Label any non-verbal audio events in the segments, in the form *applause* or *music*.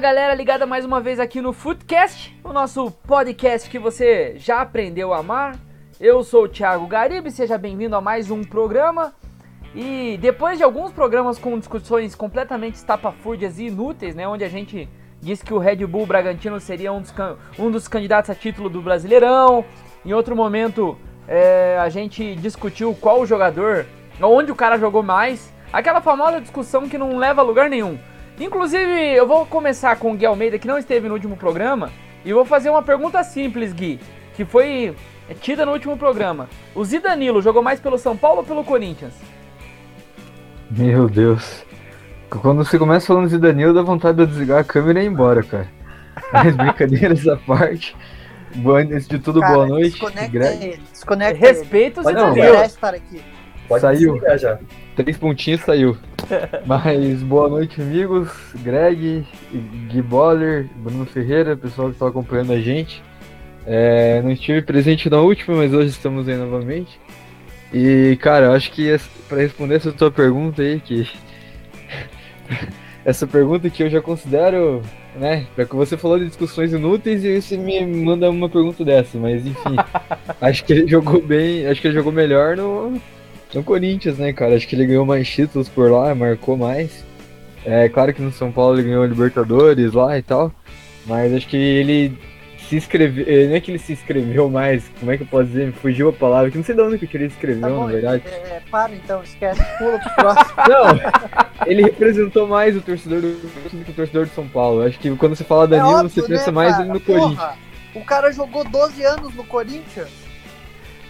Galera, ligada mais uma vez aqui no Footcast, o nosso podcast que você já aprendeu a amar. Eu sou o Thiago Garibe, seja bem-vindo a mais um programa. E depois de alguns programas com discussões completamente estapafúrdias e inúteis, né, onde a gente disse que o Red Bull Bragantino seria um dos, um dos candidatos a título do Brasileirão, em outro momento é, a gente discutiu qual jogador, onde o cara jogou mais, aquela famosa discussão que não leva a lugar nenhum. Inclusive, eu vou começar com o Gui Almeida, que não esteve no último programa, e vou fazer uma pergunta simples, Gui, que foi tida no último programa. O Zidanilo jogou mais pelo São Paulo ou pelo Corinthians? Meu Deus. Quando você começa falando Zidanilo, dá vontade de desligar a câmera e ir embora, cara. Mas *laughs* brincadeiras à parte. Boa, antes de tudo, cara, boa noite. Desconecta Greg. ele. Desconecta Respeito o Zidanilo. estar aqui. Pode saiu. já. Três pontinhos saiu. *laughs* Mas boa noite, amigos. Greg, Gui Boller, Bruno Ferreira, pessoal que está acompanhando a gente. É, não estive presente na última, mas hoje estamos aí novamente. E, cara, eu acho que para responder essa tua pergunta aí, que. *laughs* essa pergunta que eu já considero, né? Pra que você falou de discussões inúteis e você me manda uma pergunta dessa, mas enfim. *laughs* acho que ele jogou bem, acho que ele jogou melhor no, no Corinthians, né, cara? Acho que ele ganhou mais títulos por lá, marcou mais. É claro que no São Paulo ele ganhou Libertadores lá e tal. Mas acho que ele se inscreveu. Eh, não é que ele se inscreveu mais, como é que eu posso dizer? Me fugiu a palavra, que não sei de onde que ele escreveu, tá bom, na verdade. É, é, para então, esquece, pula pro próximo. *laughs* Não, ele representou mais o torcedor do, do que o torcedor de São Paulo. Acho que quando você fala Danilo, é óbvio, você pensa né, mais cara? no Corinthians. O cara jogou 12 anos no Corinthians.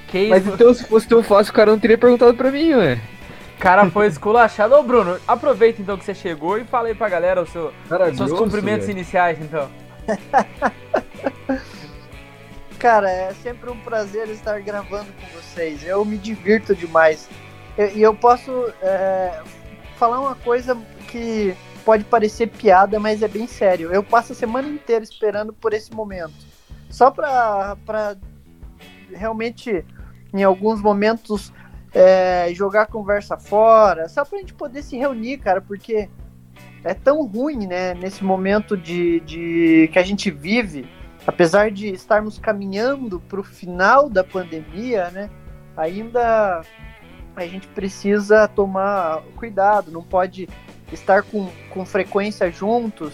Que Mas então, se fosse tão fácil, o cara não teria perguntado pra mim, ué. cara foi esculachado. Ô, Bruno, aproveita então que você chegou e fala aí pra galera os seu, seus grosso, cumprimentos véio. iniciais, então. *laughs* cara, é sempre um prazer estar gravando com vocês. Eu me divirto demais. E eu, eu, posso é, falar uma coisa que pode parecer piada, mas é bem sério. Eu passo a semana inteira esperando por esse momento. Só pra, pra realmente em alguns momentos é, jogar a conversa fora, só pra gente poder se reunir, cara, porque é tão ruim, né, nesse momento de, de que a gente vive, apesar de estarmos caminhando para o final da pandemia, né, ainda a gente precisa tomar cuidado, não pode estar com, com frequência juntos,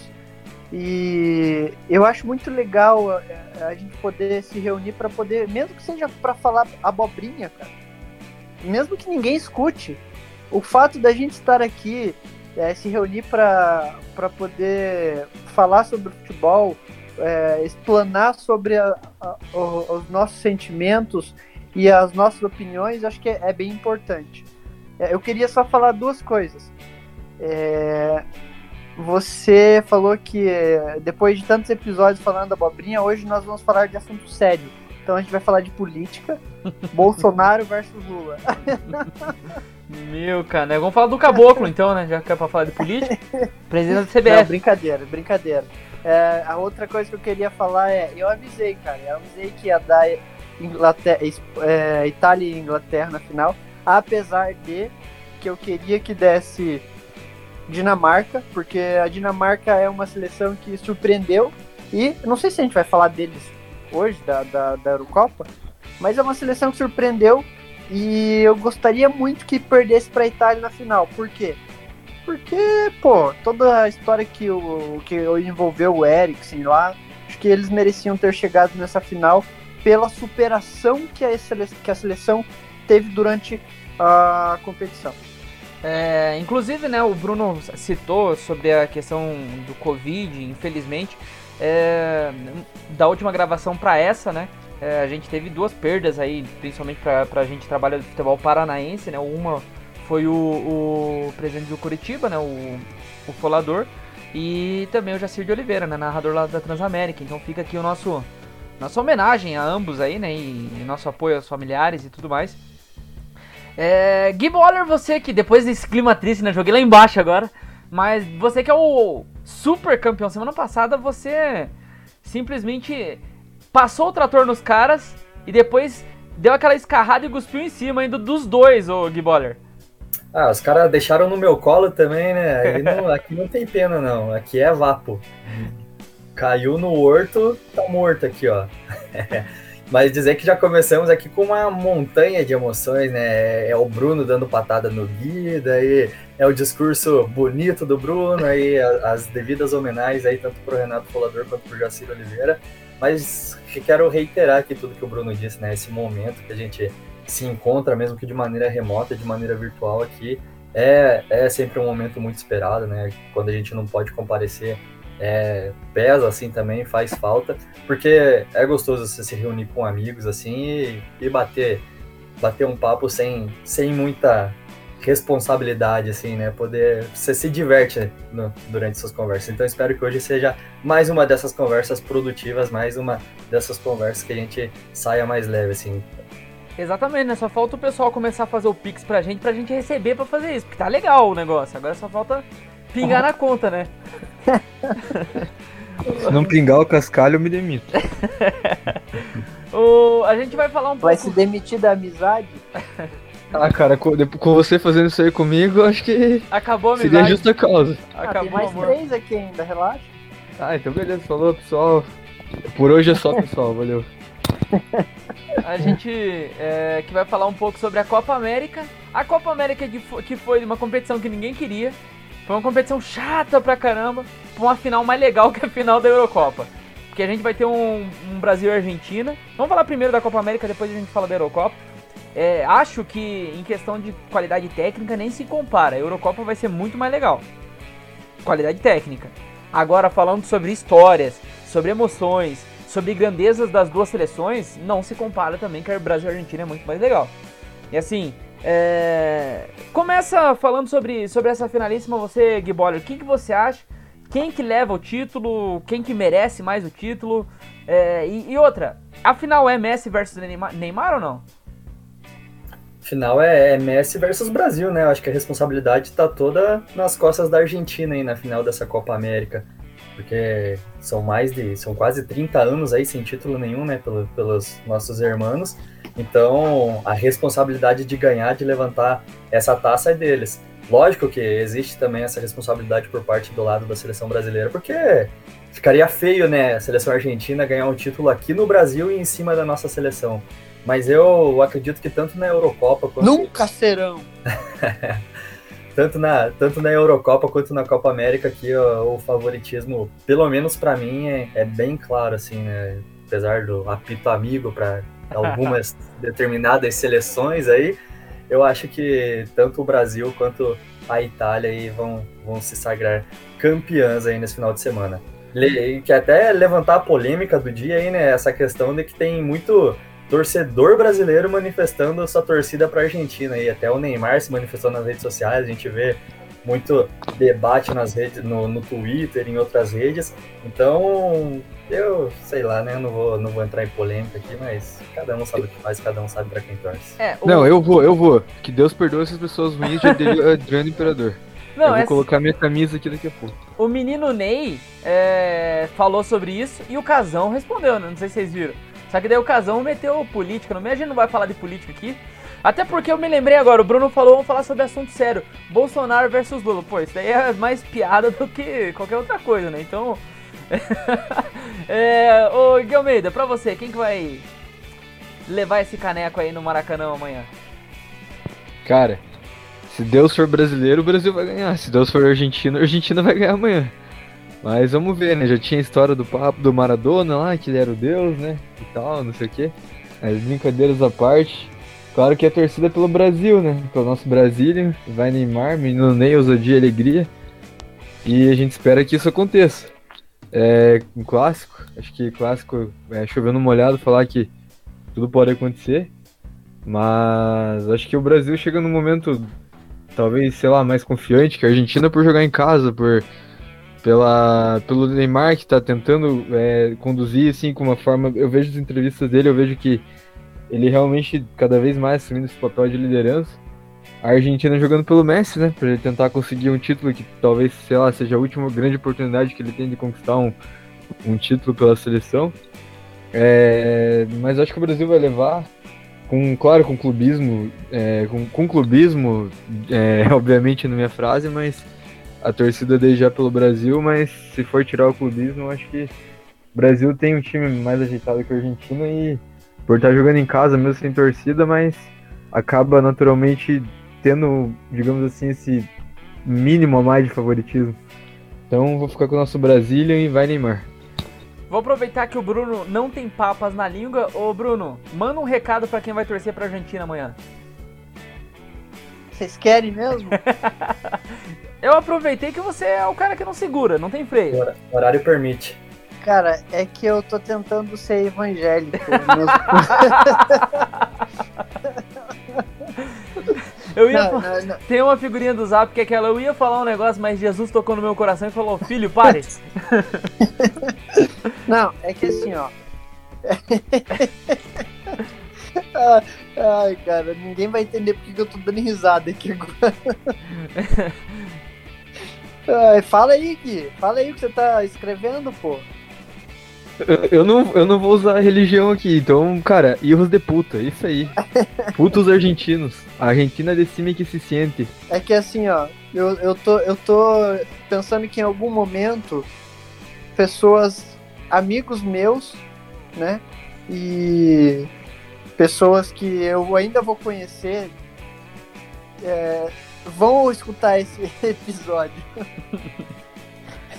e eu acho muito legal a, a gente poder se reunir para poder, mesmo que seja para falar abobrinha, cara. Mesmo que ninguém escute, o fato da gente estar aqui, é, se reunir para poder falar sobre futebol, é, explanar sobre a, a, os nossos sentimentos e as nossas opiniões, acho que é, é bem importante. É, eu queria só falar duas coisas. É, você falou que eh, depois de tantos episódios falando da abobrinha, hoje nós vamos falar de assunto sério. Então a gente vai falar de política, *laughs* Bolsonaro versus Lula. *laughs* Meu, cara, né? vamos falar do caboclo então, né? Já que é pra falar de política. *laughs* Presidente da CBF. Não, brincadeira, brincadeira. É, a outra coisa que eu queria falar é, eu avisei, cara, eu avisei que ia dar Inglaterra, é, Itália e Inglaterra na final, apesar de que eu queria que desse Dinamarca, porque a Dinamarca é uma seleção que surpreendeu e não sei se a gente vai falar deles hoje, da, da, da Eurocopa, mas é uma seleção que surpreendeu e eu gostaria muito que perdesse para a Itália na final. Por quê? Porque, pô, toda a história que, o, que envolveu o Eriksen lá, acho que eles mereciam ter chegado nessa final pela superação que a, que a seleção teve durante a competição. É, inclusive, né, o Bruno citou sobre a questão do Covid, infelizmente, é, da última gravação para essa, né, é, a gente teve duas perdas aí, principalmente para a gente trabalhar de futebol paranaense, né, uma foi o, o presidente do Curitiba, né, o, o Folador, e também o Jacir de Oliveira, né, narrador lá da Transamérica, então fica aqui o nosso, nossa homenagem a ambos aí, né, e, e nosso apoio aos familiares e tudo mais. É, Gui Waller, você que depois desse clima triste, né? Joguei lá embaixo agora. Mas você que é o super campeão semana passada, você simplesmente passou o trator nos caras e depois deu aquela escarrada e cuspiu em cima ainda dos dois, o Gui Baller. Ah, os caras deixaram no meu colo também, né? *laughs* Não, aqui não tem pena, não. Aqui é vapo. Caiu no horto, tá morto aqui, ó. *laughs* Mas dizer que já começamos aqui com uma montanha de emoções, né? É o Bruno dando patada no Gui, daí é o discurso bonito do Bruno, aí as devidas homenagens aí, tanto pro Renato Folador quanto pro Jaciro Oliveira. Mas quero reiterar aqui tudo que o Bruno disse, né? Esse momento que a gente se encontra, mesmo que de maneira remota, de maneira virtual aqui, é, é sempre um momento muito esperado, né? Quando a gente não pode comparecer, é, pesa assim também, faz falta, porque é gostoso você se reunir com amigos assim e, e bater, bater um papo sem, sem muita responsabilidade, assim, né? Poder. Você se diverte no, durante suas conversas. Então espero que hoje seja mais uma dessas conversas produtivas, mais uma dessas conversas que a gente saia mais leve, assim. Exatamente, né? Só falta o pessoal começar a fazer o Pix pra gente, pra gente receber pra fazer isso. Porque tá legal o negócio. Agora só falta pingar *laughs* na conta, né? Se não pingar o cascalho, eu me demito. *laughs* o, a gente vai falar um pouco. Vai se demitir da amizade? *laughs* Ah, cara, com, com, você fazendo isso aí comigo, eu acho que. Acabou a amizade. Seria justa causa. Ah, Acabou, tem mais amor. três aqui ainda, relaxa. Ah, então beleza, falou pessoal. Por hoje é só, pessoal, valeu. *laughs* A gente é, que vai falar um pouco sobre a Copa América. A Copa América que foi, que foi uma competição que ninguém queria. Foi uma competição chata pra caramba. Pra uma final mais legal *laughs* que a final da Eurocopa. Porque a gente vai ter um, um Brasil e Argentina. Vamos falar primeiro da Copa América, depois a gente fala da Eurocopa. É, acho que em questão de qualidade técnica nem se compara. A Eurocopa vai ser muito mais legal. Qualidade técnica. Agora, falando sobre histórias, sobre emoções, sobre grandezas das duas seleções, não se compara também que o Brasil e a Argentina é muito mais legal. E assim, é... começa falando sobre, sobre essa finalíssima, você, Gui Boller, o que, que você acha? Quem que leva o título? Quem que merece mais o título? É... E, e outra, afinal é Messi versus Neymar, Neymar ou não? Final é, é, Messi versus Brasil, né? Eu acho que a responsabilidade está toda nas costas da Argentina aí na final dessa Copa América. Porque são mais de. são quase 30 anos aí sem título nenhum, né? Pelo, pelos nossos irmãos. Então a responsabilidade de ganhar, de levantar essa taça é deles. Lógico que existe também essa responsabilidade por parte do lado da seleção brasileira, porque ficaria feio, né? A seleção argentina ganhar um título aqui no Brasil e em cima da nossa seleção. Mas eu acredito que tanto na Eurocopa quanto. Nunca serão! *laughs* tanto, na, tanto na Eurocopa quanto na Copa América aqui ó, o favoritismo, pelo menos para mim, é, é, bem claro, assim, né? Apesar do apito amigo para algumas determinadas seleções aí, eu acho que tanto o Brasil quanto a Itália aí vão, vão se sagrar campeãs aí nesse final de semana. Le, que até levantar a polêmica do dia aí, né? Essa questão de que tem muito torcedor brasileiro manifestando sua torcida para a Argentina e até o Neymar se manifestou nas redes sociais, a gente vê muito debate nas redes, no, no Twitter, em outras redes. Então, eu sei lá, né? Eu não vou, não vou entrar em polêmica aqui, mas cada um sabe o que faz, cada um sabe para quem torce. É, o... Não, eu vou, eu vou. Que Deus perdoe essas pessoas ruins de Adriano Imperador. Não, eu vou essa... colocar minha camisa aqui daqui a pouco. O menino Ney é, falou sobre isso e o Casão respondeu, né? Não sei se vocês viram. Só que daí o Casão meteu política no meio, a gente não vai falar de política aqui. Até porque eu me lembrei agora, o Bruno falou, vamos falar sobre assunto sério. Bolsonaro versus Lula. Pô, isso daí é mais piada do que qualquer outra coisa, né? Então. *laughs* é, ô Guilmeida, pra você, quem que vai levar esse caneco aí no Maracanã amanhã? Cara, se Deus for brasileiro, o Brasil vai ganhar. Se Deus for argentino, a Argentina vai ganhar amanhã. Mas vamos ver, né? Já tinha a história do papo do Maradona lá, que ele era o Deus, né? E tal, não sei o quê. As brincadeiras à parte. Claro que a torcida é pelo Brasil, né? Pelo nosso Brasília. Vai Neymar, menino Ney, ousadia e alegria. E a gente espera que isso aconteça. É um clássico. Acho que clássico é chovendo molhado falar que tudo pode acontecer. Mas acho que o Brasil chega num momento, talvez, sei lá, mais confiante que a Argentina por jogar em casa, por pela, pelo Neymar que está tentando é, conduzir assim com uma forma. Eu vejo as entrevistas dele, eu vejo que ele realmente cada vez mais assumindo esse papel de liderança. A Argentina jogando pelo Messi, né, para ele tentar conseguir um título que talvez, sei lá, seja a última grande oportunidade que ele tem de conquistar um, um título pela seleção. É, mas acho que o Brasil vai levar. com, claro, com clubismo, é, com, com clubismo, é, *laughs* obviamente na minha frase, mas a torcida desde já pelo Brasil, mas se for tirar o clubismo, acho que o Brasil tem um time mais ajeitado que a Argentina e por estar jogando em casa, mesmo sem torcida, mas acaba naturalmente tendo, digamos assim, esse mínimo a mais de favoritismo. Então vou ficar com o nosso Brasília e vai Neymar. Vou aproveitar que o Bruno não tem papas na língua. Ô Bruno, manda um recado para quem vai torcer pra Argentina amanhã. Vocês querem mesmo? *laughs* Eu aproveitei que você é o cara que não segura, não tem freio. O horário permite. Cara, é que eu tô tentando ser evangélico. *laughs* *laughs* eu ia não, não, não. Tem uma figurinha do zap que é aquela, eu ia falar um negócio, mas Jesus tocou no meu coração e falou, filho, pare. *laughs* não, é que assim, ó. *laughs* Ai, cara, ninguém vai entender porque eu tô dando risada aqui agora. *laughs* Ai, fala aí, Gui. Fala aí o que você tá escrevendo, pô. Eu não, eu não vou usar religião aqui, então, cara, erros de puta, isso aí. *laughs* Putos argentinos. A Argentina decime que se sente. É que assim, ó, eu, eu, tô, eu tô pensando que em algum momento pessoas, amigos meus, né? E pessoas que eu ainda vou conhecer é, vão escutar esse *laughs* episódio.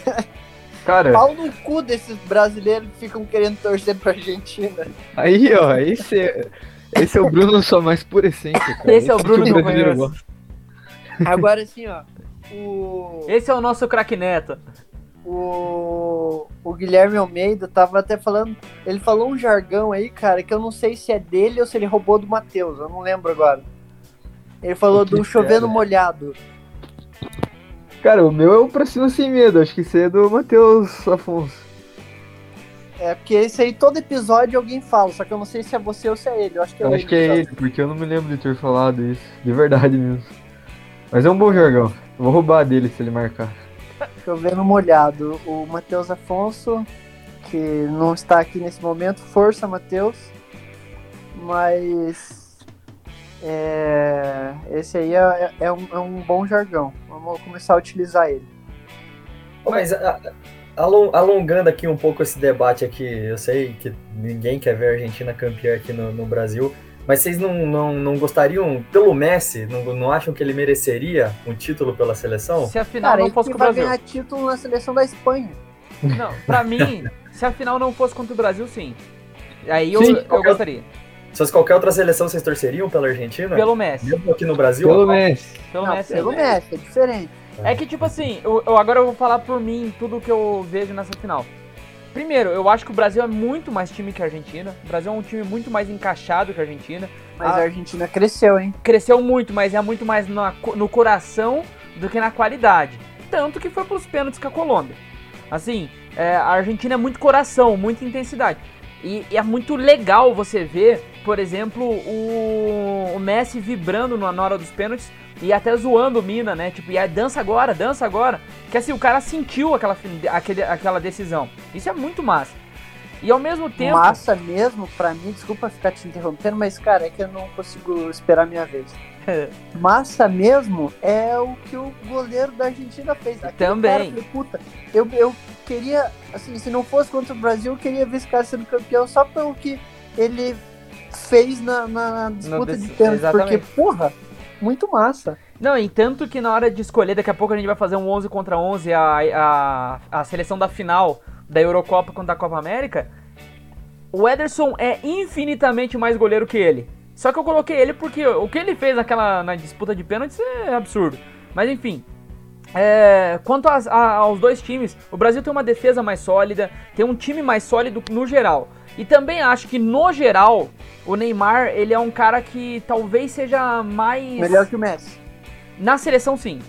*laughs* Cara. Pau no cu desses brasileiros que ficam querendo torcer pra Argentina. Aí, ó, esse é, esse é o Bruno só mais pura essência, cara. Esse, esse é o Bruno que gosta. Agora assim, ó. O... Esse é o nosso craque Neto. O... o Guilherme Almeida tava até falando. Ele falou um jargão aí, cara, que eu não sei se é dele ou se ele roubou do Matheus. Eu não lembro agora. Ele falou do chovendo molhado. Cara, o meu é o Pra Cima Sem Medo, acho que isso é do Matheus Afonso. É, porque esse aí todo episódio alguém fala, só que eu não sei se é você ou se é ele. Eu acho que é, eu ele, acho que é ele, porque eu não me lembro de ter falado isso. De verdade mesmo. Mas é um bom jargão. Eu vou roubar dele se ele marcar. Chovendo molhado. O Matheus Afonso, que não está aqui nesse momento. Força, Matheus. Mas é, esse aí é, é, um, é, um, bom jargão. Vamos começar a utilizar ele. Mas a, alongando aqui um pouco esse debate aqui, eu sei que ninguém quer ver a Argentina campeã aqui no, no Brasil, mas vocês não, não, não gostariam, pelo Messi, não, não acham que ele mereceria um título pela seleção? Se a final Cara, não fosse com o Brasil. ganhar título na seleção da Espanha. Não, pra mim, *laughs* se a final não fosse contra o Brasil, sim. Aí eu, sim, eu gostaria. Se fosse qualquer outra seleção, vocês torceriam pela Argentina? Pelo Messi. Mesmo aqui no Brasil? Pelo Messi. Pelo, Não, Messi, pelo Messi, é diferente. É que, tipo assim, eu, eu, agora eu vou falar por mim tudo que eu vejo nessa final. Primeiro, eu acho que o Brasil é muito mais time que a Argentina. O Brasil é um time muito mais encaixado que a Argentina. Mas a, a Argentina cresceu, hein? Cresceu muito, mas é muito mais no, no coração do que na qualidade. Tanto que foi pros pênaltis com a Colômbia. Assim, é, a Argentina é muito coração, muita intensidade. E, e, é muito legal você ver, por exemplo, o, o Messi vibrando na hora dos pênaltis e até zoando o Mina, né? Tipo, e aí, dança agora, dança agora. Que assim, o cara sentiu aquela, aquele, aquela decisão. Isso é muito massa. E ao mesmo tempo. Massa mesmo, pra mim, desculpa ficar te interrompendo, mas cara, é que eu não consigo esperar a minha vez. *laughs* Massa mesmo é o que o goleiro da Argentina fez. Aquele Também. Cara, falei, puta, eu, eu queria, assim, se não fosse contra o Brasil, eu queria ver esse cara sendo campeão só pelo que ele fez na, na disputa de pênalti. Porque, porra, muito massa. Não, e tanto que na hora de escolher, daqui a pouco a gente vai fazer um 11 contra 11, a, a, a seleção da final da Eurocopa contra a Copa América, o Ederson é infinitamente mais goleiro que ele. Só que eu coloquei ele porque o que ele fez naquela, na disputa de pênaltis é absurdo. Mas enfim, é, quanto a, aos dois times, o Brasil tem uma defesa mais sólida, tem um time mais sólido no geral. E também acho que no geral, o Neymar, ele é um cara que talvez seja mais... Melhor que o Messi. Na seleção, sim.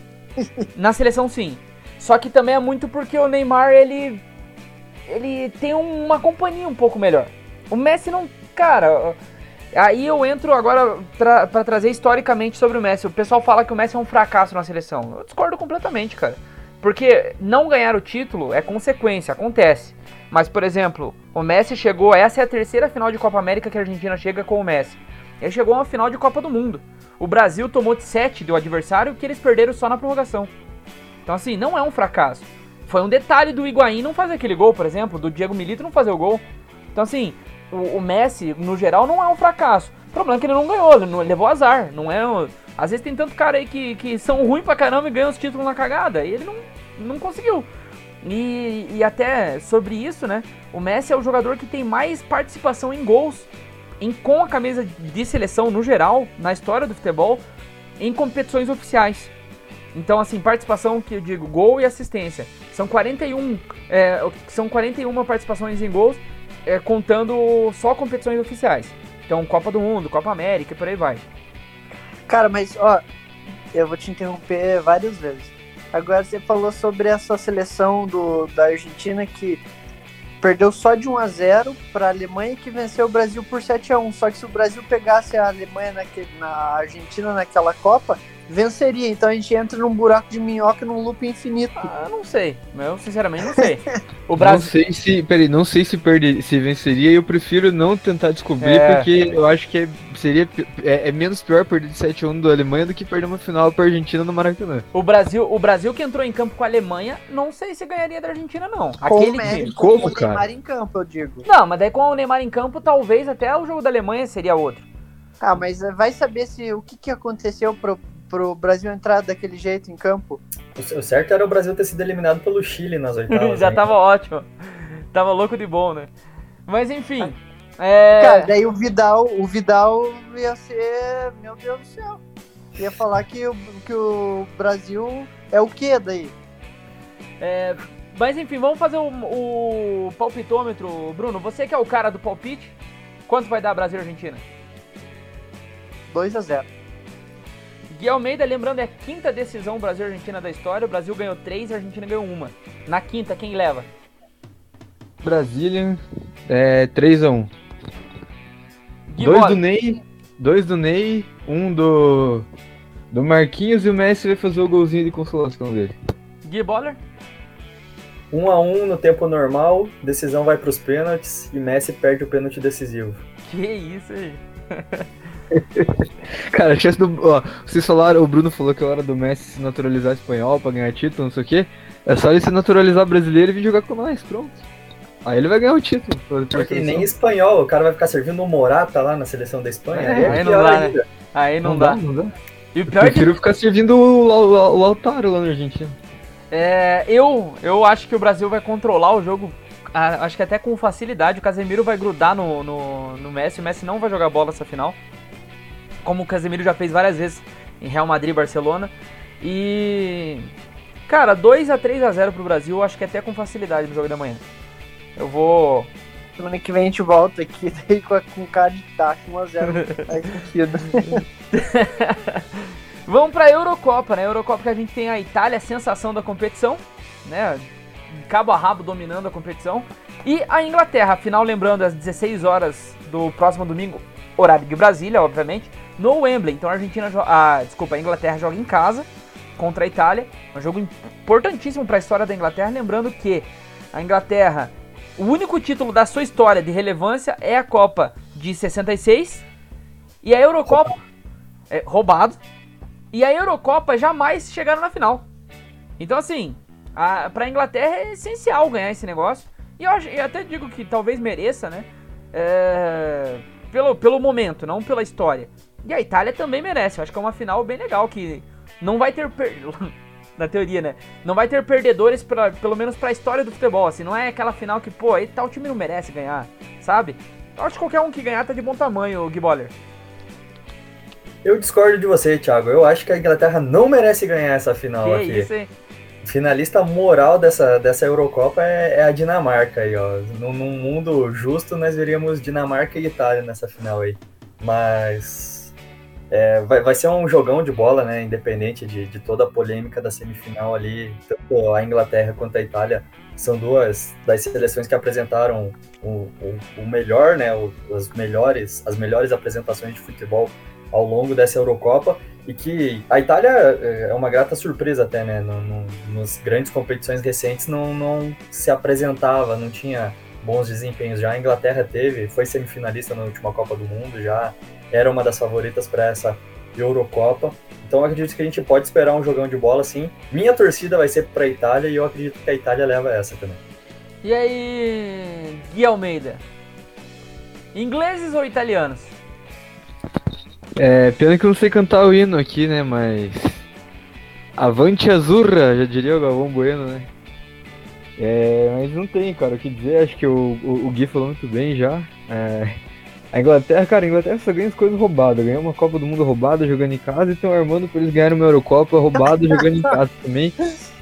Na seleção, sim. Só que também é muito porque o Neymar, ele... Ele tem uma companhia um pouco melhor. O Messi não... Cara, Aí eu entro agora para trazer historicamente sobre o Messi. O pessoal fala que o Messi é um fracasso na seleção. Eu discordo completamente, cara. Porque não ganhar o título é consequência, acontece. Mas, por exemplo, o Messi chegou. Essa é a terceira final de Copa América que a Argentina chega com o Messi. Ele chegou a uma final de Copa do Mundo. O Brasil tomou de 7 do adversário que eles perderam só na prorrogação. Então, assim, não é um fracasso. Foi um detalhe do Higuaín não fazer aquele gol, por exemplo, do Diego Milito não fazer o gol. Então, assim, o, o Messi, no geral, não é um fracasso. O problema é que ele não ganhou, ele, não, levou azar. Não é. Às vezes tem tanto cara aí que, que são ruins pra caramba e ganham os títulos na cagada. E ele não, não conseguiu. E, e até sobre isso, né? O Messi é o jogador que tem mais participação em gols em, com a camisa de seleção no geral, na história do futebol, em competições oficiais. Então, assim, participação que eu digo, gol e assistência. São 41, é, são 41 participações em gols, é, contando só competições oficiais. Então, Copa do Mundo, Copa América e por aí vai. Cara, mas, ó, eu vou te interromper várias vezes. Agora você falou sobre essa seleção do, da Argentina que perdeu só de 1 a 0 para a Alemanha que venceu o Brasil por 7 a 1. Só que se o Brasil pegasse a Alemanha naquele, na Argentina naquela Copa, venceria. Então a gente entra num buraco de minhoca num loop infinito. Ah, não sei. Eu sinceramente não sei. O Brasil... Não sei se. Peraí, não sei se perder, se venceria. Eu prefiro não tentar descobrir, é... porque eu acho que é, seria é, é, menos pior perder de 7x1 da Alemanha do que perder uma final pra Argentina no Maracanã. O Brasil, o Brasil que entrou em campo com a Alemanha, não sei se ganharia da Argentina, não. Com Aquele time. Como, com o Neymar em campo, eu digo. Não, mas daí com o Neymar em campo, talvez até o jogo da Alemanha seria outro. Ah, mas vai saber se o que, que aconteceu pro, pro Brasil entrar daquele jeito em campo. O certo era o Brasil ter sido eliminado pelo Chile nas *laughs* oitavas. Já tava ótimo. Tava louco de bom, né? Mas enfim. É... Cara, daí o Vidal, o Vidal ia ser. Meu Deus do céu. Ia falar que o, que o Brasil é o que daí? É, mas enfim, vamos fazer o, o palpitômetro. Bruno, você que é o cara do palpite, quanto vai dar Brasil e Argentina? 2 a 0 Gui Almeida, lembrando, é a quinta decisão Brasil-Argentina da história. O Brasil ganhou três e a Argentina ganhou uma. Na quinta, quem leva? Brasília, é 3x1. Dois do Ney, dois do Ney, um do, do Marquinhos e o Messi vai fazer o golzinho de consolação dele. Gui Boller? 1 a 1 no tempo normal, decisão vai para os pênaltis e Messi perde o pênalti decisivo. Que isso aí? *laughs* *laughs* Cara, a chance do. Ó, vocês falaram, o Bruno falou que é hora do Messi se naturalizar espanhol pra ganhar título, não sei o quê. É só ele se naturalizar brasileiro e vir jogar com nós, pronto. Aí ele vai ganhar o título. Porque nem espanhol, o cara vai ficar servindo o Morata lá na seleção da Espanha. É, aí, aí, não dá, né? aí não, não dá, Não dá. E o pior eu prefiro que... ficar servindo o, o, o Altaro lá na Argentina. É, eu, eu acho que o Brasil vai controlar o jogo acho que até com facilidade. O Casemiro vai grudar no, no, no Messi. O Messi não vai jogar bola essa final. Como o Casemiro já fez várias vezes em Real Madrid e Barcelona. E. Cara, 2 a 3 a 0 pro Brasil, acho que até com facilidade no jogo da manhã. Eu vou. Semana que vem a gente volta aqui *laughs* daí com, com cara de taco 1x0 *laughs* *laughs* Vamos pra Eurocopa, né? Eurocopa que a gente tem a Itália, a sensação da competição, né? cabo a rabo dominando a competição. E a Inglaterra, afinal, lembrando, às 16 horas do próximo domingo, horário de Brasília, obviamente, no Wembley. Então a Argentina, a, desculpa, a Inglaterra joga em casa contra a Itália. Um jogo importantíssimo para a história da Inglaterra. Lembrando que a Inglaterra, o único título da sua história de relevância é a Copa de 66 e a Eurocopa é roubado. E a Eurocopa jamais chegaram na final. Então assim, a, pra Inglaterra é essencial ganhar esse negócio. E eu, eu até digo que talvez mereça, né? É, pelo, pelo momento, não pela história. E a Itália também merece. Eu acho que é uma final bem legal que não vai ter. Per... *laughs* Na teoria, né? Não vai ter perdedores, pra, pelo menos pra história do futebol. Assim, não é aquela final que, pô, aí tal time não merece ganhar, sabe? Eu acho que qualquer um que ganhar tá de bom tamanho, Gui Boller. Eu discordo de você, Thiago. Eu acho que a Inglaterra não merece ganhar essa final que aqui. Isso, hein? finalista moral dessa, dessa Eurocopa é, é a Dinamarca aí, ó. Num, num, mundo justo, nós veríamos Dinamarca e Itália nessa final aí. Mas é, vai, vai ser um jogão de bola, né? Independente de, de toda a polêmica da semifinal ali, tanto a Inglaterra quanto a Itália são duas das seleções que apresentaram o, o, o melhor, né? O, as melhores, as melhores apresentações de futebol ao longo dessa Eurocopa e que a Itália é, é uma grata surpresa até, né? No, no, nos grandes competições recentes não, não se apresentava, não tinha bons desempenhos já. A Inglaterra teve, foi semifinalista na última Copa do Mundo, já era uma das favoritas para essa Eurocopa. Então acredito que a gente pode esperar um jogão de bola sim. Minha torcida vai ser para a Itália e eu acredito que a Itália leva essa também. E aí, Gui Almeida? Ingleses ou italianos? É, pena que eu não sei cantar o hino aqui, né, mas... Avante Azurra, já diria o Galvão Bueno, né? É, mas não tem, cara, o que dizer, acho que o, o, o Gui falou muito bem já. É, a Inglaterra, cara, a Inglaterra só ganha as coisas roubadas. Ganhou uma Copa do Mundo roubada jogando em casa e estão armando pra eles ganharem uma Eurocopa roubada *laughs* jogando em casa também.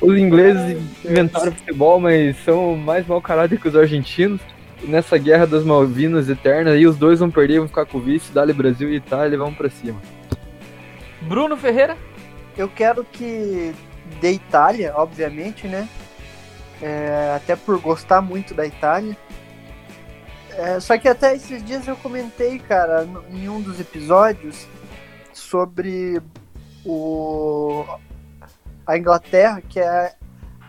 Os ingleses inventaram futebol, mas são mais mau caráter que os argentinos. Nessa guerra das Malvinas eterna, aí os dois vão perder, vão ficar com o vice, Dali Brasil e Itália, vamos pra cima. Bruno Ferreira? Eu quero que de Itália, obviamente, né? É, até por gostar muito da Itália. É, só que até esses dias eu comentei, cara, em um dos episódios sobre o a Inglaterra, que é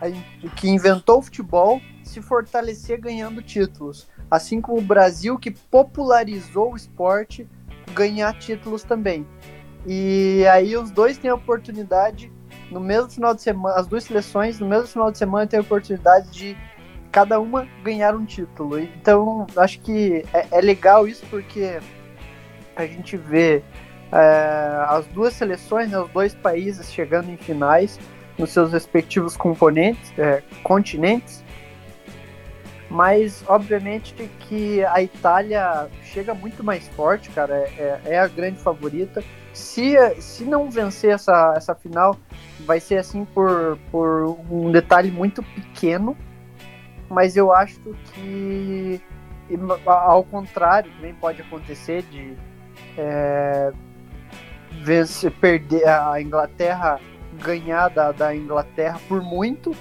a, que inventou o futebol, se fortalecer ganhando títulos, assim como o Brasil que popularizou o esporte ganhar títulos também. E aí os dois têm a oportunidade no mesmo final de semana, as duas seleções no mesmo final de semana têm a oportunidade de cada uma ganhar um título. Então, acho que é, é legal isso porque a gente vê é, as duas seleções, né, os dois países chegando em finais nos seus respectivos componentes, é, continentes. Mas, obviamente, que a Itália chega muito mais forte, cara, é, é, é a grande favorita. Se, se não vencer essa, essa final, vai ser assim por, por um detalhe muito pequeno, mas eu acho que ao contrário também pode acontecer de é, vencer, perder a Inglaterra ganhar da, da Inglaterra por muito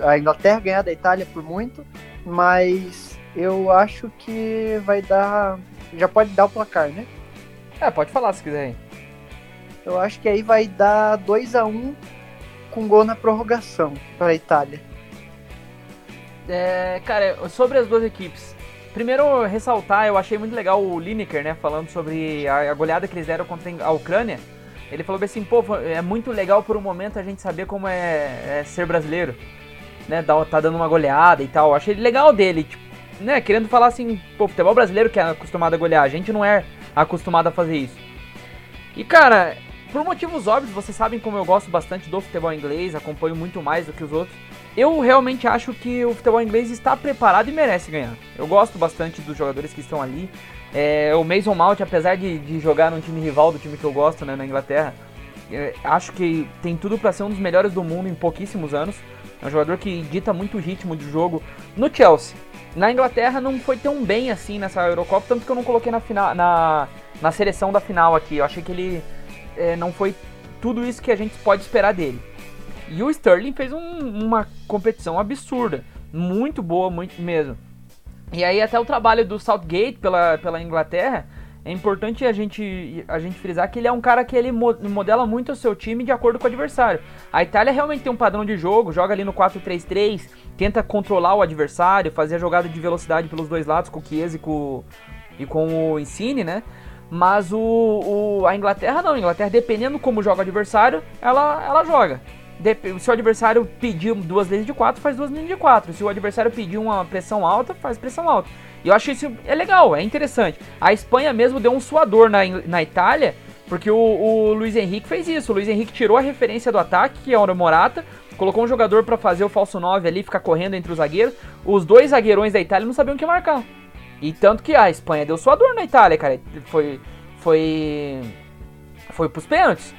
a Inglaterra ganhar da Itália por muito mas eu acho que vai dar já pode dar o placar né? É pode falar se quiser eu acho que aí vai dar 2 a 1 um, com gol na prorrogação para a Itália é, cara, sobre as duas equipes. Primeiro, ressaltar, eu achei muito legal o Lineker, né, falando sobre a, a goleada que eles deram contra a Ucrânia. Ele falou assim, pô, é muito legal por um momento a gente saber como é, é ser brasileiro, né, tá dando uma goleada e tal. Achei legal dele, tipo, né, querendo falar assim, pô, futebol brasileiro que é acostumado a golear, a gente não é acostumado a fazer isso. E cara, por motivos óbvios, vocês sabem como eu gosto bastante do futebol inglês, acompanho muito mais do que os outros. Eu realmente acho que o futebol inglês está preparado e merece ganhar. Eu gosto bastante dos jogadores que estão ali. É, o Mason Mount, apesar de, de, jogar num time rival do time que eu gosto, né, na Inglaterra, é, acho que tem tudo para ser um dos melhores do mundo em pouquíssimos anos. É um jogador que dita muito o ritmo de jogo no Chelsea. Na Inglaterra não foi tão bem assim nessa Eurocopa, tanto que eu não coloquei na, final, na, na seleção da final aqui. Eu achei que ele é, não foi tudo isso que a gente pode esperar dele. E o Sterling fez um, uma competição absurda. Muito boa, muito mesmo. E aí até o trabalho do Southgate pela, pela Inglaterra, é importante a gente, a gente frisar que ele é um cara que ele modela muito o seu time de acordo com o adversário. A Itália realmente tem um padrão de jogo, joga ali no 4-3-3, tenta controlar o adversário, fazer a jogada de velocidade pelos dois lados, com o Chiesa e com, e com o Insigne, né? Mas o, o, a Inglaterra não, a Inglaterra dependendo como joga o adversário, ela, ela joga se o adversário pedir duas linhas de quatro, faz duas linhas de quatro. Se o adversário pedir uma pressão alta, faz pressão alta. E eu acho isso é legal, é interessante. A Espanha mesmo deu um suador na, na Itália, porque o, o Luiz Henrique fez isso. O Luiz Henrique tirou a referência do ataque, que é o Morata, colocou um jogador para fazer o falso 9 ali, ficar correndo entre os zagueiros. Os dois zagueirões da Itália não sabiam o que marcar. E tanto que a Espanha deu suador na Itália, cara. Foi. Foi. Foi pros pênaltis.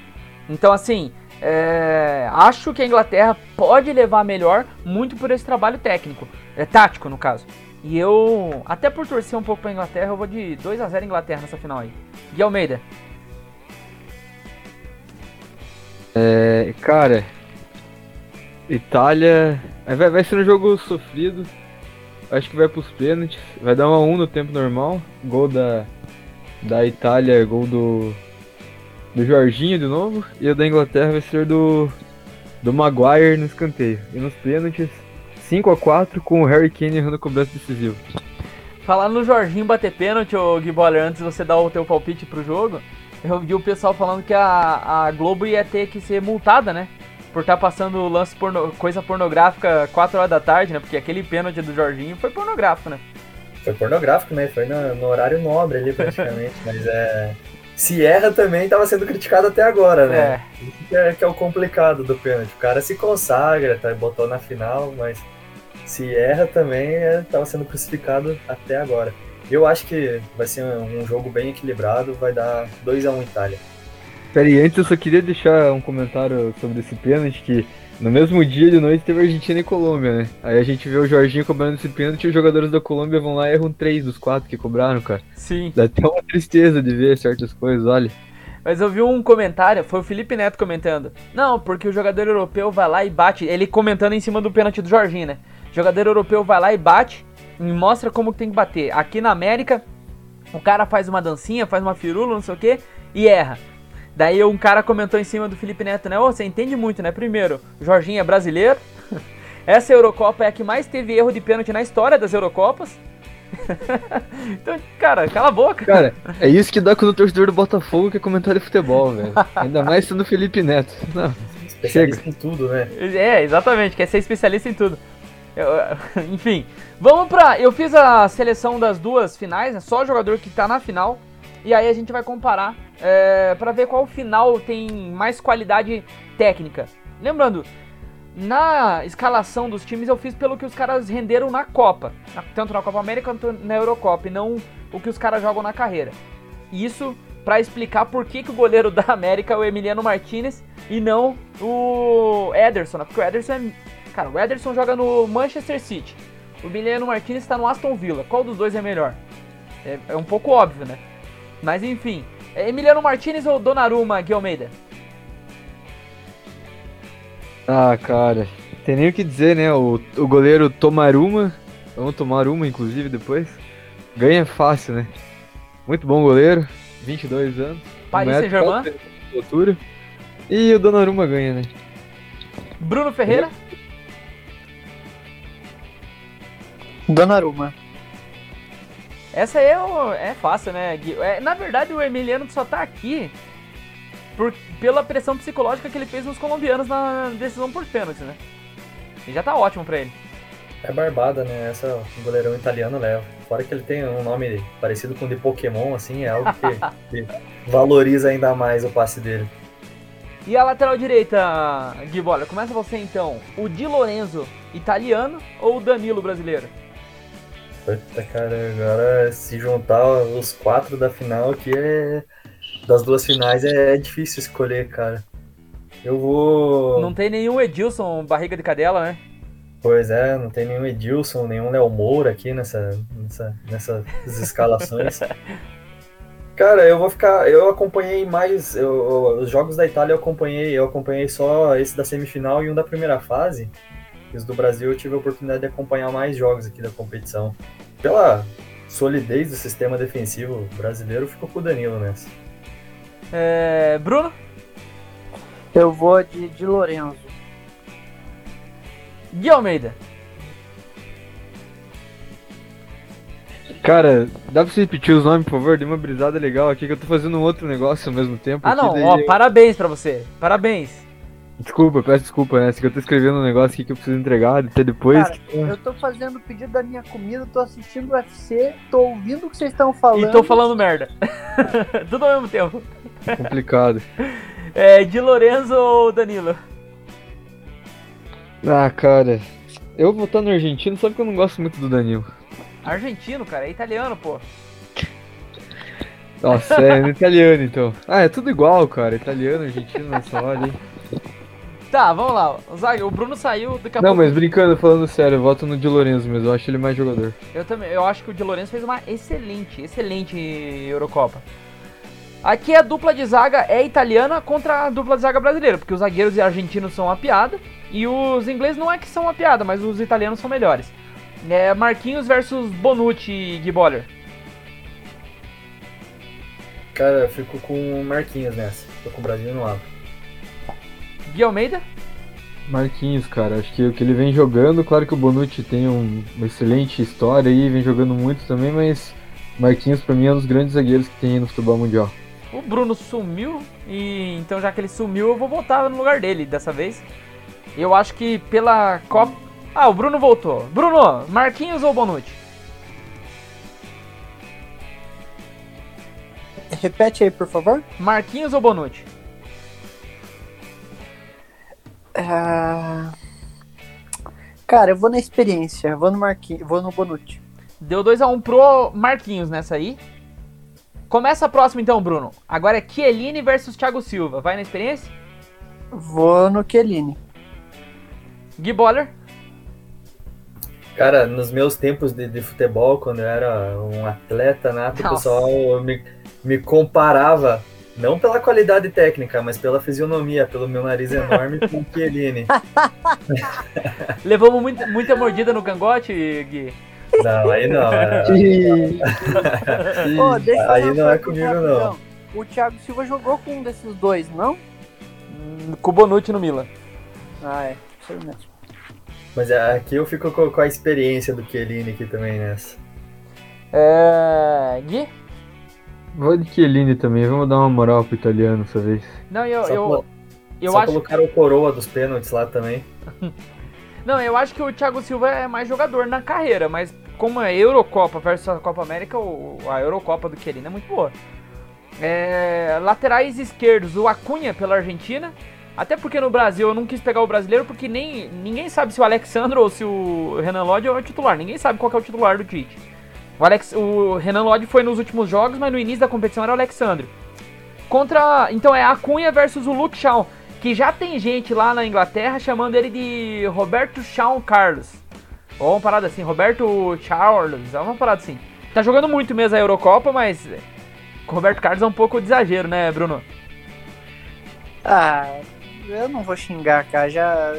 Então, assim, é, acho que a Inglaterra pode levar melhor, muito por esse trabalho técnico, é tático no caso. E eu, até por torcer um pouco pra Inglaterra, eu vou de 2 a 0 Inglaterra nessa final aí. Gui Almeida. É, cara, Itália vai, vai ser um jogo sofrido. Acho que vai pros pênaltis. Vai dar uma 1 no tempo normal. Gol da, da Itália, gol do do Jorginho de novo. E o da Inglaterra vai ser do, do Maguire no escanteio. E nos pênaltis, 5x4 com o Harry Kane errando o cobrança decisivo. Falar no Jorginho bater pênalti, ô Gui Boller, antes de você dar o teu palpite pro jogo, eu vi o pessoal falando que a, a Globo ia ter que ser multada, né? Por estar tá passando lance porno, coisa pornográfica 4 horas da tarde, né? Porque aquele pênalti do Jorginho foi pornográfico, né? Foi pornográfico, né? Foi no, no horário nobre ali, praticamente. *laughs* mas é. Se erra também, estava sendo criticado até agora, né? É. É, que é o complicado do pênalti. O cara se consagra, tá? botou na final, mas se erra também, estava é, sendo crucificado até agora. Eu acho que vai ser um, jogo bem equilibrado, vai dar 2 a 1 um Itália. Peraí, antes eu só queria deixar um comentário sobre esse pênalti que no mesmo dia de noite teve Argentina e Colômbia, né? Aí a gente vê o Jorginho cobrando esse pênalti e os jogadores da Colômbia vão lá e erram três dos quatro que cobraram, cara. Sim. Dá até uma tristeza de ver certas coisas, olha. Mas eu vi um comentário, foi o Felipe Neto comentando. Não, porque o jogador europeu vai lá e bate. Ele comentando em cima do pênalti do Jorginho, né? O jogador europeu vai lá e bate e mostra como tem que bater. Aqui na América, o cara faz uma dancinha, faz uma firula, não sei o que, e erra. Daí um cara comentou em cima do Felipe Neto, né? Ô, oh, você entende muito, né? Primeiro, o Jorginho é brasileiro. *laughs* Essa Eurocopa é a que mais teve erro de pênalti na história das Eurocopas. *laughs* então, cara, cala a boca. Cara, é isso que dá quando o torcedor do Botafogo quer comentar de futebol, velho. Ainda mais sendo Felipe Neto. Não, especialista chega. em tudo, né? É, exatamente, quer ser especialista em tudo. Eu, *laughs* enfim, vamos pra. Eu fiz a seleção das duas finais, né? Só o jogador que tá na final. E aí a gente vai comparar é, para ver qual final tem mais qualidade técnica. Lembrando, na escalação dos times eu fiz pelo que os caras renderam na Copa, tanto na Copa América quanto na Eurocopa, e não o que os caras jogam na carreira. Isso para explicar por que, que o goleiro *laughs* da América é o Emiliano Martinez e não o Ederson, né? porque o Ederson é. Cara, o Ederson joga no Manchester City. O Emiliano Martinez está no Aston Villa. Qual dos dois é melhor? É, é um pouco óbvio, né? Mas enfim, Emiliano Martinez ou Donnarumma, Gui Almeida? Ah, cara, tem nem o que dizer, né? O, o goleiro Tomaruma, vamos tomar uma inclusive depois, ganha fácil, né? Muito bom goleiro, 22 anos. Paris Saint-Germain. Altura. E o Donnarumma ganha, né? Bruno Ferreira. Donnarumma. Essa é, o, é fácil, né, Gui? É, na verdade, o Emiliano só tá aqui por, pela pressão psicológica que ele fez nos colombianos na decisão por pênalti, né? E já tá ótimo pra ele. É barbada, né? Essa o goleirão italiano leva. Fora que ele tem um nome parecido com o de Pokémon, assim, é algo que, *laughs* que valoriza ainda mais o passe dele. E a lateral direita, Gui Bola, começa você então. O Di Lorenzo, italiano ou o Danilo brasileiro? Puta, cara, agora se juntar os quatro da final aqui é. Das duas finais é, difícil escolher, cara. Eu vou. Não tem nenhum Edilson barriga de cadela, né? Pois é, não tem nenhum Edilson, nenhum Léo Moura aqui nessa, nessa, nessas escalações. *laughs* Cara, eu vou ficar. Eu acompanhei mais. Eu, os jogos da Itália eu acompanhei. Eu acompanhei só esse da semifinal e um da primeira fase. Os do Brasil eu tive a oportunidade de acompanhar mais jogos aqui da competição. Pela solidez do sistema defensivo brasileiro, ficou com o Danilo nessa. É, Bruno? Eu vou de, de Lorenzo. Gui Almeida. Cara, dá pra você repetir os nomes, por favor? Dê uma brisada legal aqui que eu tô fazendo um outro negócio ao mesmo tempo. Ah, não, ó, eu... parabéns pra você. Parabéns. Desculpa, peço desculpa, né? que eu tô escrevendo um negócio aqui que eu preciso entregar até depois. Cara, que... eu tô fazendo o pedido da minha comida, tô assistindo o UFC, tô ouvindo o que vocês estão falando. E tô falando merda. *laughs* Tudo ao mesmo tempo. Complicado. é, de Lorenzo ou Danilo? Ah, cara. Eu vou votar no argentino, sabe que eu não gosto muito do Danilo. Argentino, cara, é italiano, pô. Nossa, é italiano então. Ah, é tudo igual, cara. Italiano, argentino, nessa hora, hein? Tá, vamos lá. O, o Bruno saiu, daqui a Não, pouco... mas brincando, falando sério, eu voto no Di Lorenzo mesmo, eu acho ele mais jogador. Eu também, eu acho que o Di Lorenzo fez uma excelente, excelente Eurocopa. Aqui a dupla de zaga é italiana contra a dupla de zaga brasileira, porque os zagueiros e argentinos são uma piada, e os ingleses não é que são uma piada, mas os italianos são melhores. É Marquinhos versus Bonucci e Gui Boller. Cara, eu fico com Marquinhos nessa. Tô com o Brasil no lado. Gui Almeida? Marquinhos, cara, acho que o que ele vem jogando, claro que o Bonucci tem um, uma excelente história aí, vem jogando muito também, mas Marquinhos pra mim é um dos grandes zagueiros que tem aí no futebol mundial. O Bruno sumiu e então já que ele sumiu, eu vou voltar no lugar dele dessa vez. Eu acho que pela Copa. Ah, o Bruno voltou. Bruno, Marquinhos ou Bonucci? Repete aí, por favor. Marquinhos ou Bonucci? Ah, Cara, eu vou na experiência, vou no Marquinhos, vou no Bonucci. Deu 2x1 pro Marquinhos nessa aí. Começa a próxima então, Bruno. Agora é Chiellini versus Thiago Silva. Vai na experiência? Vou no Chiellini. Gui Boller. Cara, nos meus tempos de, de futebol, quando eu era um atleta nato, o pessoal me, me comparava, não pela qualidade técnica, mas pela fisionomia, pelo meu nariz enorme *laughs* com o Chiellini. Levamos muita, muita mordida no cangote, Gui. Não, aí não. *laughs* é- Ô, deixa eu Aí fazer não é comigo, rapidão. não. O Thiago Silva jogou com um desses dois, não? Hum, Com o Bonucci no Milan. Ah, é. Isso aí mesmo. Mas é, aqui eu fico com, com a experiência do Chiellini aqui também nessa. É. Gui? Vou de Chiellini também, vamos dar uma moral pro italiano dessa vez. Não, eu, Só, eu, colo- eu só acho. colocaram o coroa dos pênaltis lá também. *laughs* Não, eu acho que o Thiago Silva é mais jogador na carreira, mas como é Eurocopa versus a Copa América, o- a Eurocopa do Chiellini é muito boa. É, laterais esquerdos, o Acunha pela Argentina. Até porque no Brasil eu não quis pegar o brasileiro, porque nem ninguém sabe se o Alexandre ou se o Renan Lodge é o titular. Ninguém sabe qual que é o titular do Tite. O, Alex, o Renan Lodge foi nos últimos jogos, mas no início da competição era o Alexandre. Contra. Então é Acunha versus o Luke Shaw. Que já tem gente lá na Inglaterra chamando ele de Roberto Shaw Carlos. Ou uma parada assim, Roberto Charles, é uma parada assim. Tá jogando muito mesmo a Eurocopa, mas. Roberto Carlos é um pouco de exagero, né, Bruno? Ah, eu não vou xingar, cara. Já,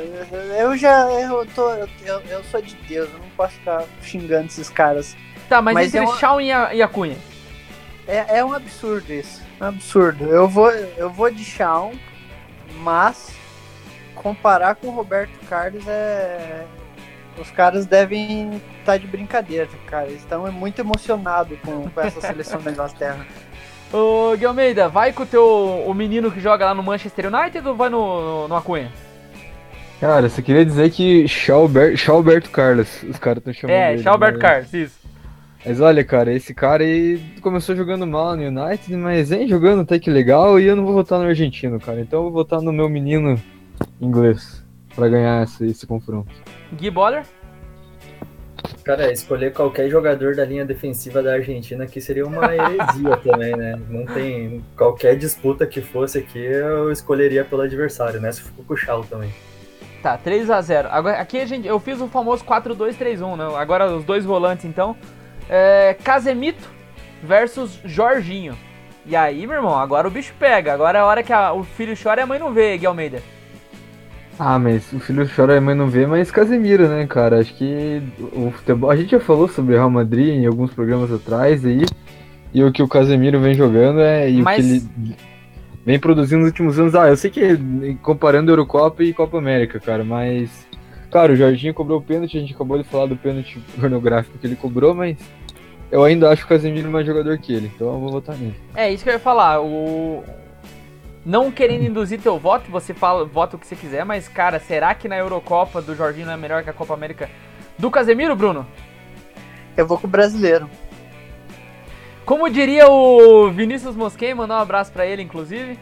eu já. Eu, tô, eu, eu sou de Deus, eu não posso ficar xingando esses caras. Tá, mas, Mas entre é uma- Shaw e, a, e Acunha. É, é um absurdo isso. É um absurdo. Eu vou, eu vou de Shawn, mas comparar com o Roberto Carlos é. Os caras devem estar de brincadeira, cara. Eles estão muito emocionados com, com essa *laughs* seleção da Inglaterra. Ô, Gui Almeida, vai com o teu o menino que joga lá no Manchester United ou vai no, no, no Acunha? Cara, você queria dizer que Chalber- Chalberto Carlos, os caras estão chamando É, ele, Shaw Alberto mas- Carlos, isso. Mas olha, cara, esse cara aí começou jogando mal no United, mas vem jogando até que legal e eu não vou votar no argentino, cara. Então eu vou votar no meu menino inglês pra ganhar esse, esse confronto. Gui Boller? Cara, escolher qualquer jogador da linha defensiva da Argentina aqui seria uma *laughs* heresia também, né? Não tem. Qualquer disputa que fosse aqui, eu escolheria pelo adversário, né? Se ficou com o Chalo também. Tá, 3x0. Agora, aqui a gente, eu fiz o famoso 4-2-3-1, né? Agora os dois volantes, então. É, Casemito versus Jorginho. E aí, meu irmão, agora o bicho pega. Agora é a hora que a- o filho chora e a mãe não vê, Gui Almeida. Ah, mas o filho chora e a mãe não vê, mas Casemiro, né, cara? Acho que o futebol. A gente já falou sobre Real Madrid em alguns programas atrás aí. E o que o Casemiro vem jogando é. E Mas- o que ele vem produzindo nos últimos anos. Ah, eu sei que comparando Eurocopa e Copa América, cara, mas. Claro, o Jorginho cobrou o pênalti, a gente acabou de falar do pênalti pornográfico que ele cobrou, mas. Eu ainda acho o Casemiro mais jogador que ele, então eu vou votar nele. É isso que eu ia falar. O não querendo induzir teu voto, você fala, vota o que você quiser, mas cara, será que na Eurocopa do Jorginho não é melhor que a Copa América do Casemiro, Bruno? Eu vou com o brasileiro. Como diria o Vinícius Mosquet, mandar um abraço pra ele, inclusive.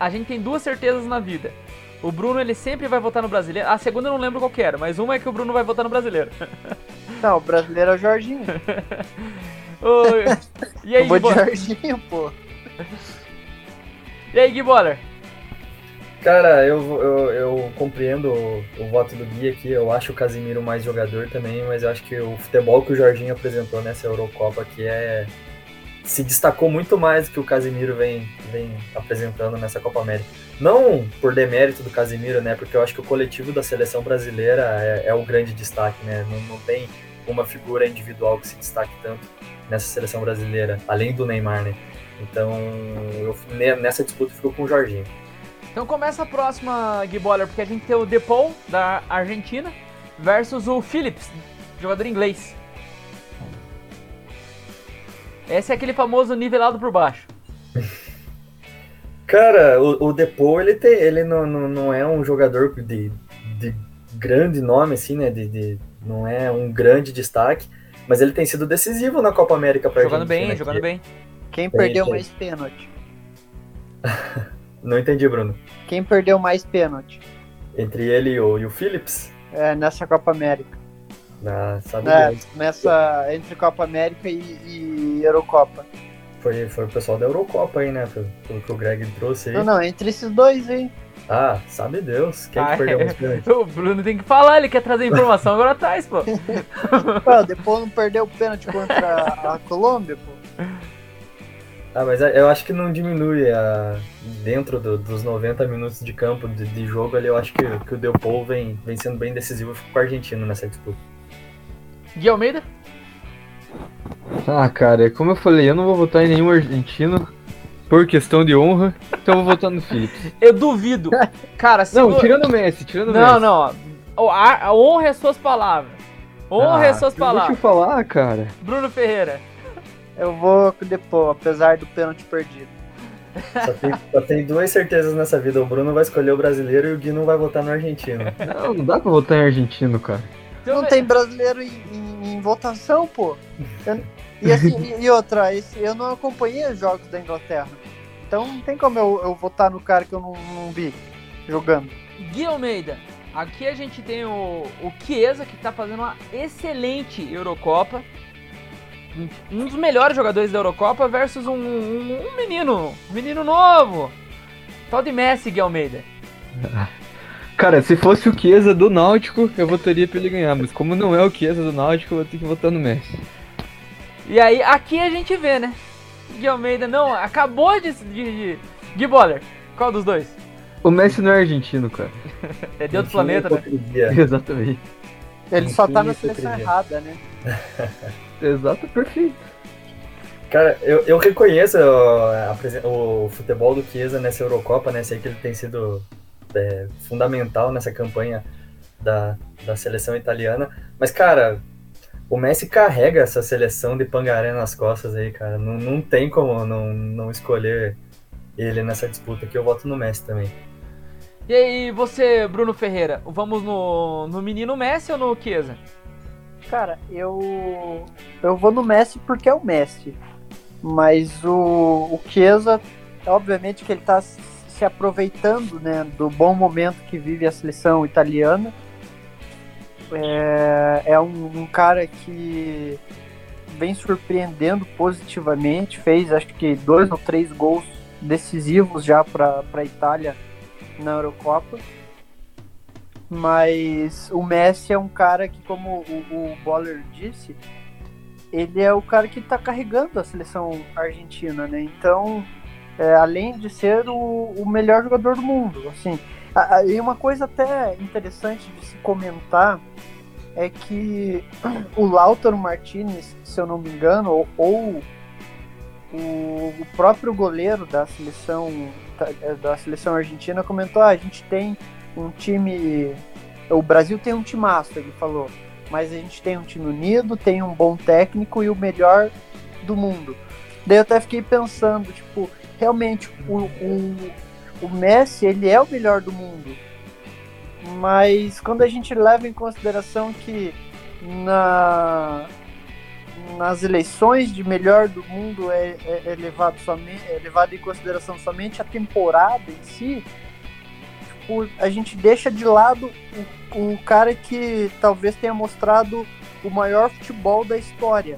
A gente tem duas certezas na vida. O Bruno, ele sempre vai votar no brasileiro. A segunda eu não lembro qual que era, mas uma é que o Bruno vai votar no brasileiro. *laughs* Não, o brasileiro é o Jorginho. *laughs* Ô, e aí, Eu vou Gui de? Jorginho, pô. E aí, Gui Boller? Cara, eu, eu, eu compreendo o, o voto do Gui aqui. Eu acho o Casimiro mais jogador também, mas eu acho que o futebol que o Jorginho apresentou nessa Eurocopa aqui é. Se destacou muito mais do que o Casimiro vem, vem apresentando nessa Copa América. Não por demérito do Casimiro, né? Porque eu acho que o coletivo da seleção brasileira é, é o grande destaque, né? Não, não tem uma figura individual que se destaque tanto nessa seleção brasileira, além do Neymar, né? Então, eu, ne- nessa disputa eu fico com o Jorginho. Então começa a próxima, Gui Boller, porque a gente tem o Depou, da Argentina, versus o Phillips, jogador inglês. Esse é aquele famoso nivelado por baixo. *laughs* Cara, o, o Depou, ele, tem, ele não, não, não é um jogador de, de grande nome, assim, né? De, de, não é um grande destaque, mas ele tem sido decisivo na Copa América pra Jogando bem, jogando que- bem. Quem Tem, perdeu tem. mais pênalti? *laughs* Não entendi, Bruno. Quem perdeu mais pênalti Entre ele e o, e o Phillips, é, nessa Copa América? na, sabe Né, Deus, nessa entre Copa América e, e Eurocopa. Foi, foi o pessoal da Eurocopa aí, né? Pelo, pelo que o Greg trouxe aí. Não, não, entre esses dois aí. Ah, sabe Deus. Quem Ah, que perdeu é. mais pênalti? *laughs* O Bruno tem que falar, ele quer trazer informação agora atrás, pô. *laughs* Pô, depois não perdeu o pênalti contra a Colômbia, pô. Ah, mas eu acho que não diminui a, dentro do- dos 90 minutos de campo de, de jogo ali, eu acho que, que o Deupol vem, vem sendo bem decisivo com o argentino nessa disputa. Gui Almeida? Ah, cara, como eu falei, eu não vou votar em nenhum argentino por questão de honra, então eu vou votar no Phillips. *laughs* Eu duvido. Cara, se Não, vo- tirando o Messi, tirando o Não, Messi. não. ó. A, a honra é suas palavras. Honra é Ah, suas eu Vou palavras. te falar, cara. Bruno Ferreira. Eu vou com o Depô, apesar do pênalti perdido. Só tem, só tem duas certezas nessa vida, o Bruno vai escolher o brasileiro e o Gui não vai votar no argentino. Não, não dá pra votar em argentino, cara. Então, Não tem brasileiro em, em- em votação, pô. Eu- e, assim, e- outra, esse- eu não acompanhei os jogos da Inglaterra. Então não tem como eu, eu votar no cara que eu não, não vi jogando. Gui Almeida. Aqui a gente tem o, o Chiesa, que tá fazendo uma excelente Eurocopa. Um- Um dos melhores jogadores da Eurocopa versus um, um- um menino. Um menino novo. Tal de Messi, Gui Almeida. *laughs* Cara, se fosse o Chiesa do Náutico, eu votaria pra ele ganhar, mas como não é o Chiesa do Náutico, eu vou ter que votar no Messi. E aí, aqui a gente vê, né? Gui Almeida, não, acabou de. de, de... Gui Boller, qual dos dois? O Messi não é argentino, cara. *laughs* É de outro planeta, né? *laughs* Exatamente. Ele só tá na seleção errada, né? *laughs* Exato, perfeito. Cara, eu, eu reconheço ó, a o futebol do Chiesa nessa Eurocopa, né? Sei que ele tem sido é, fundamental nessa campanha da, da seleção italiana. Mas, cara, o Messi carrega essa seleção de pangaré nas costas aí, cara. Não, não tem como não, não escolher ele nessa disputa aqui. Eu voto no Messi também. E aí, você, Bruno Ferreira, vamos no, no menino Messi ou no Chiesa? Cara, eu eu vou no Messi porque é o Messi. Mas o, o Chiesa, obviamente que ele tá se aproveitando né, do bom momento que vive a seleção italiana. É, é um, um cara que vem surpreendendo positivamente, fez acho que dois ou três gols decisivos já para a Itália na Eurocopa. Mas o Messi é um cara que, como o, o Boller disse, ele é o cara que está carregando a seleção argentina, né? Então, é, além de ser o, o melhor jogador do mundo, assim. A- a- E uma coisa até interessante de se comentar é que *clears throat* o Lautaro Martinez, se eu não me engano, ou, ou o, próprio goleiro da seleção da seleção argentina comentou: ah, a gente tem um time. O Brasil tem um timaço, ele falou. Mas a gente tem um time unido, tem um bom técnico e o melhor do mundo. Daí eu até fiquei pensando, tipo, realmente o, o, o Messi, ele é o melhor do mundo. Mas quando a gente leva em consideração que na, nas eleições de melhor do mundo é, é, é levado somente, é levado em consideração somente a temporada em si, tipo, a gente deixa de lado o, o cara que talvez tenha mostrado o maior futebol da história.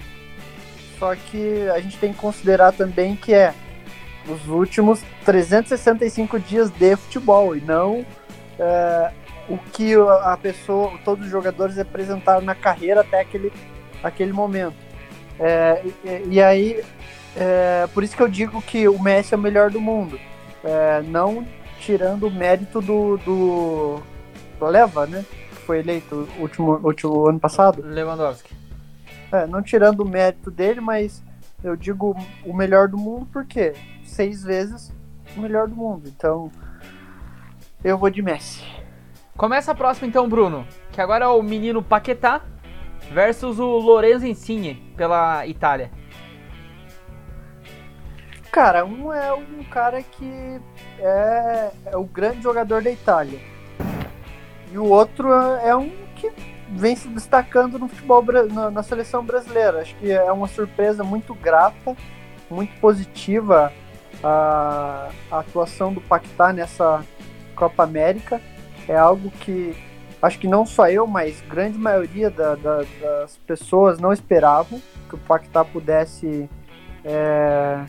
Só que a gente tem que considerar também que é os últimos 365 dias de futebol e não é, o que a pessoa, todos os jogadores apresentaram na carreira até aquele, aquele momento. É, e, e aí, é, por isso que eu digo que o Messi é o melhor do mundo. É, não tirando o mérito do, do, do Leva, né? Que foi eleito último, último ano passado. Lewandowski. É, não tirando o mérito dele, mas eu digo o melhor do mundo porque seis vezes o melhor do mundo. Então, Eu vou de Messi. Começa a próxima então, Bruno. Que agora é o menino Paquetá versus o Lorenzo Insigne pela Itália. Cara, um é um cara que é, é o grande jogador da Itália. E o outro é um que vem se destacando no futebol na, na seleção brasileira. Acho que é uma surpresa muito grata, muito positiva a, a atuação do Paquetá nessa Copa América. É algo que acho que não só eu, mas grande maioria da, da, das pessoas não esperavam que o Paquetá pudesse é,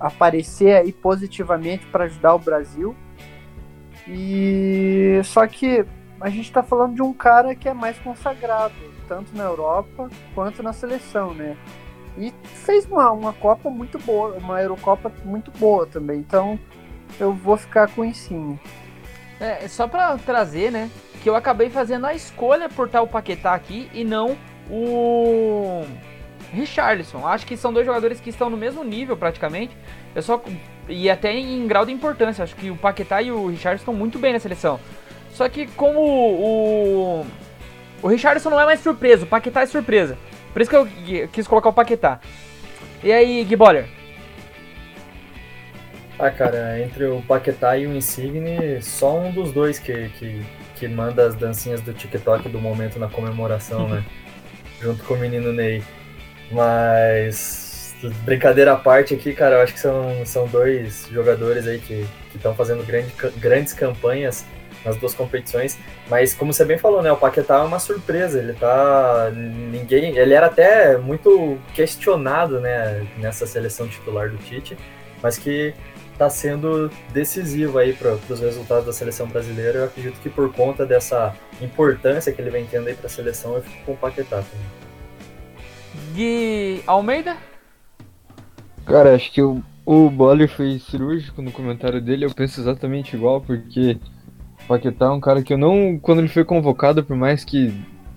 aparecer aí positivamente para ajudar o Brasil. E só que a gente está falando de um cara que é mais consagrado, tanto na Europa quanto na seleção, né? E fez uma, uma Copa muito boa, uma Eurocopa muito boa também. Então eu vou ficar com o Insigne. É, só para trazer, né? Que eu acabei fazendo a escolha por o Paquetá aqui e não o Richarlison. Acho que são dois jogadores que estão no mesmo nível praticamente. Eu só e até em grau de importância. Acho que o Paquetá e o Richarlison estão muito bem na seleção. Só que como o o não é mais surpresa, o Paquetá é surpresa. Por isso que eu quis colocar o Paquetá. E aí, Giboller? Ah, cara, entre o Paquetá e o Insigne, só um dos dois que, que, que manda as dancinhas do TikTok do momento na comemoração, né? *laughs* Junto com o menino Ney. Mas, brincadeira à parte aqui, cara, eu acho que são, são dois jogadores aí que estão fazendo grande, grandes campanhas nas duas competições. Mas como você bem falou, né, o Paquetá é uma surpresa. Ele tá ninguém, ele era até muito questionado, né, nessa seleção titular do Tite, mas que está sendo decisivo aí para os resultados da seleção brasileira. Eu acredito que por conta dessa importância que ele vem tendo aí para a seleção, eu fico com o Paquetá também. Gui Almeida? Cara, acho que o, o Boller foi cirúrgico no comentário dele. Eu penso exatamente igual, porque Paquetá é um cara que eu não. Quando ele foi convocado, por mais que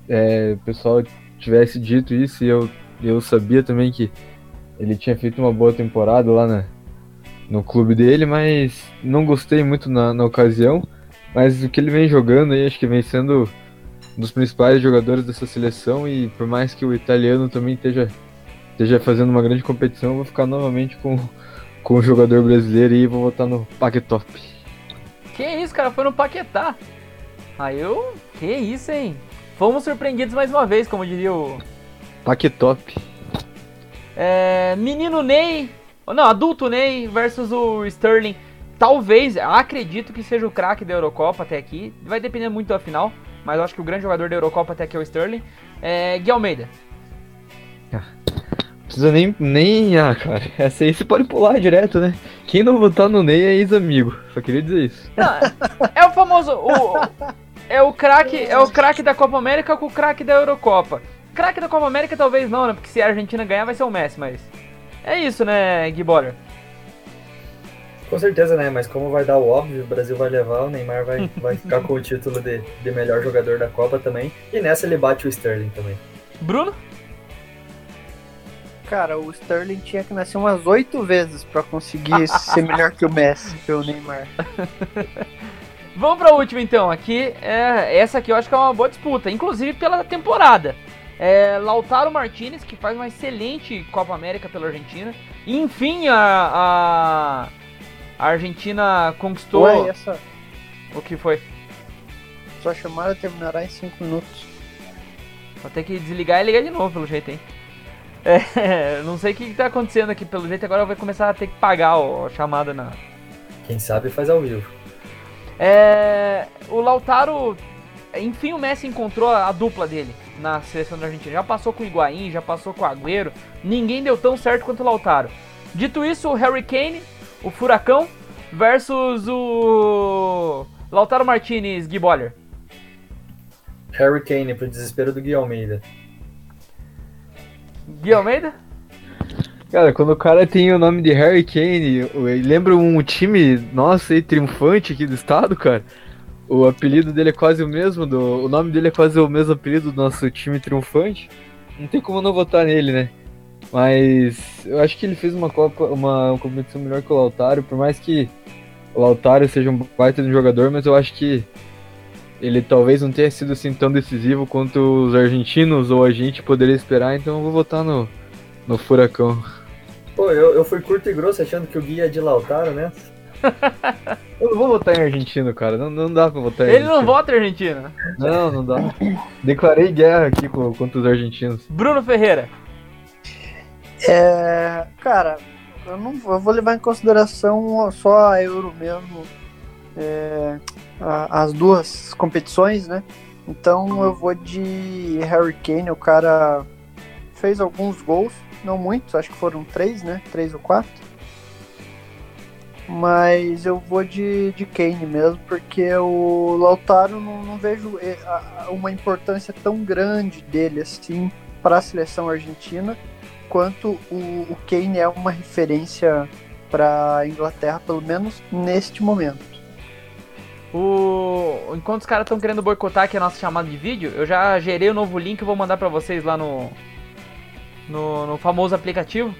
é, o pessoal tivesse dito isso, e eu, eu sabia também que ele tinha feito uma boa temporada lá na, no clube dele, mas não gostei muito na, na ocasião. Mas o que ele vem jogando aí, acho que vem sendo um dos principais jogadores dessa seleção e por mais que o italiano também esteja, esteja fazendo uma grande competição, eu vou ficar novamente com, com o jogador brasileiro e vou votar no Paquetop. Que isso, cara, foi no Paquetá. Aí eu. Que isso, hein? Fomos surpreendidos mais uma vez, como diria o. Paquetop. É, menino Ney não, adulto Ney versus o Sterling. Talvez, acredito que seja o craque da Eurocopa até aqui. Vai depender muito da final. Mas eu acho que o grande jogador da Eurocopa até aqui é o Sterling. É, Gui Almeida. Ah, precisa nem, nem. Ah, cara. *laughs* Essa aí você pode pular direto, né? Quem não votar no Ney é ex-amigo. Só queria dizer isso. Não, é o famoso. O, é o craque é o craque da Copa América com o craque da Eurocopa. Craque da Copa América talvez não, né? Porque se a Argentina ganhar vai ser o Messi, mas. É isso, né, Gui Boller? Com certeza, né? Mas como vai dar o óbvio, o Brasil vai levar, o Neymar vai, *laughs* vai ficar com o título de, de melhor jogador da Copa também. E nessa ele bate o Sterling também. Bruno? Cara, o Sterling tinha que nascer umas oito vezes para conseguir *laughs* ser melhor que o Messi, que o Neymar. *laughs* Vamos para a última então. Aqui, é, essa aqui eu acho que é uma boa disputa, inclusive pela temporada. É, Lautaro Martinez, que faz uma excelente Copa América pela Argentina. E, enfim, a, a, Argentina conquistou. Ué, essa... O que foi? Sua chamada terminará em 5 minutos. Vou ter que desligar e ligar de novo, pelo jeito, hein? É, *laughs* não sei o que está acontecendo aqui, pelo jeito agora vai começar a ter que pagar a chamada na. Quem sabe faz ao vivo. É, o Lautaro, enfim, o Messi encontrou a dupla dele na seleção da Argentina. Já passou com o Higuaín, já passou com o Agüero. Ninguém deu tão certo quanto o Lautaro. Dito isso, o Harry Kane, o Furacão, versus o Lautaro Martinez, Gui Boller. Harry Kane, pro desespero do Gui Almeida. Gui Almeida? Cara, quando o cara tem o nome de Harry Kane, lembra um time, nossa, aí, triunfante aqui do estado, cara. O apelido dele é quase o mesmo, do, o nome dele é quase o mesmo apelido do nosso time triunfante. Não tem como não votar nele, né? Mas eu acho que ele fez uma Copa, uma competição melhor que o Lautaro, por mais que o Lautaro seja um baita de um jogador, mas eu acho que ele talvez não tenha sido assim tão decisivo quanto os argentinos ou a gente poderia esperar, então eu vou votar no, no Furacão. Pô, eu, eu fui curto e grosso achando que o Gui é de Lautaro, né? *laughs* Eu não vou votar em argentino, cara. Não, não dá pra votar em Ele não argentino. vota em Argentina. Não, não dá. Declarei guerra aqui co- contra os argentinos. Bruno Ferreira. É, cara, eu não vou- eu vou levar em consideração só a Euro mesmo, é, as duas competições, né? Então eu vou de Harry Kane, o cara fez alguns gols, não muitos, acho que foram três, né? Três ou quatro. Mas eu vou de, de Kane mesmo, porque o Lautaro não, não vejo a- uma importância tão grande dele assim para a seleção argentina quanto o, o Kane é uma referência para a Inglaterra, pelo menos neste momento. O... Enquanto os caras estão querendo boicotar aqui a nossa chamada de vídeo, eu já gerei o novo link e vou mandar pra vocês lá no... no. no famoso aplicativo.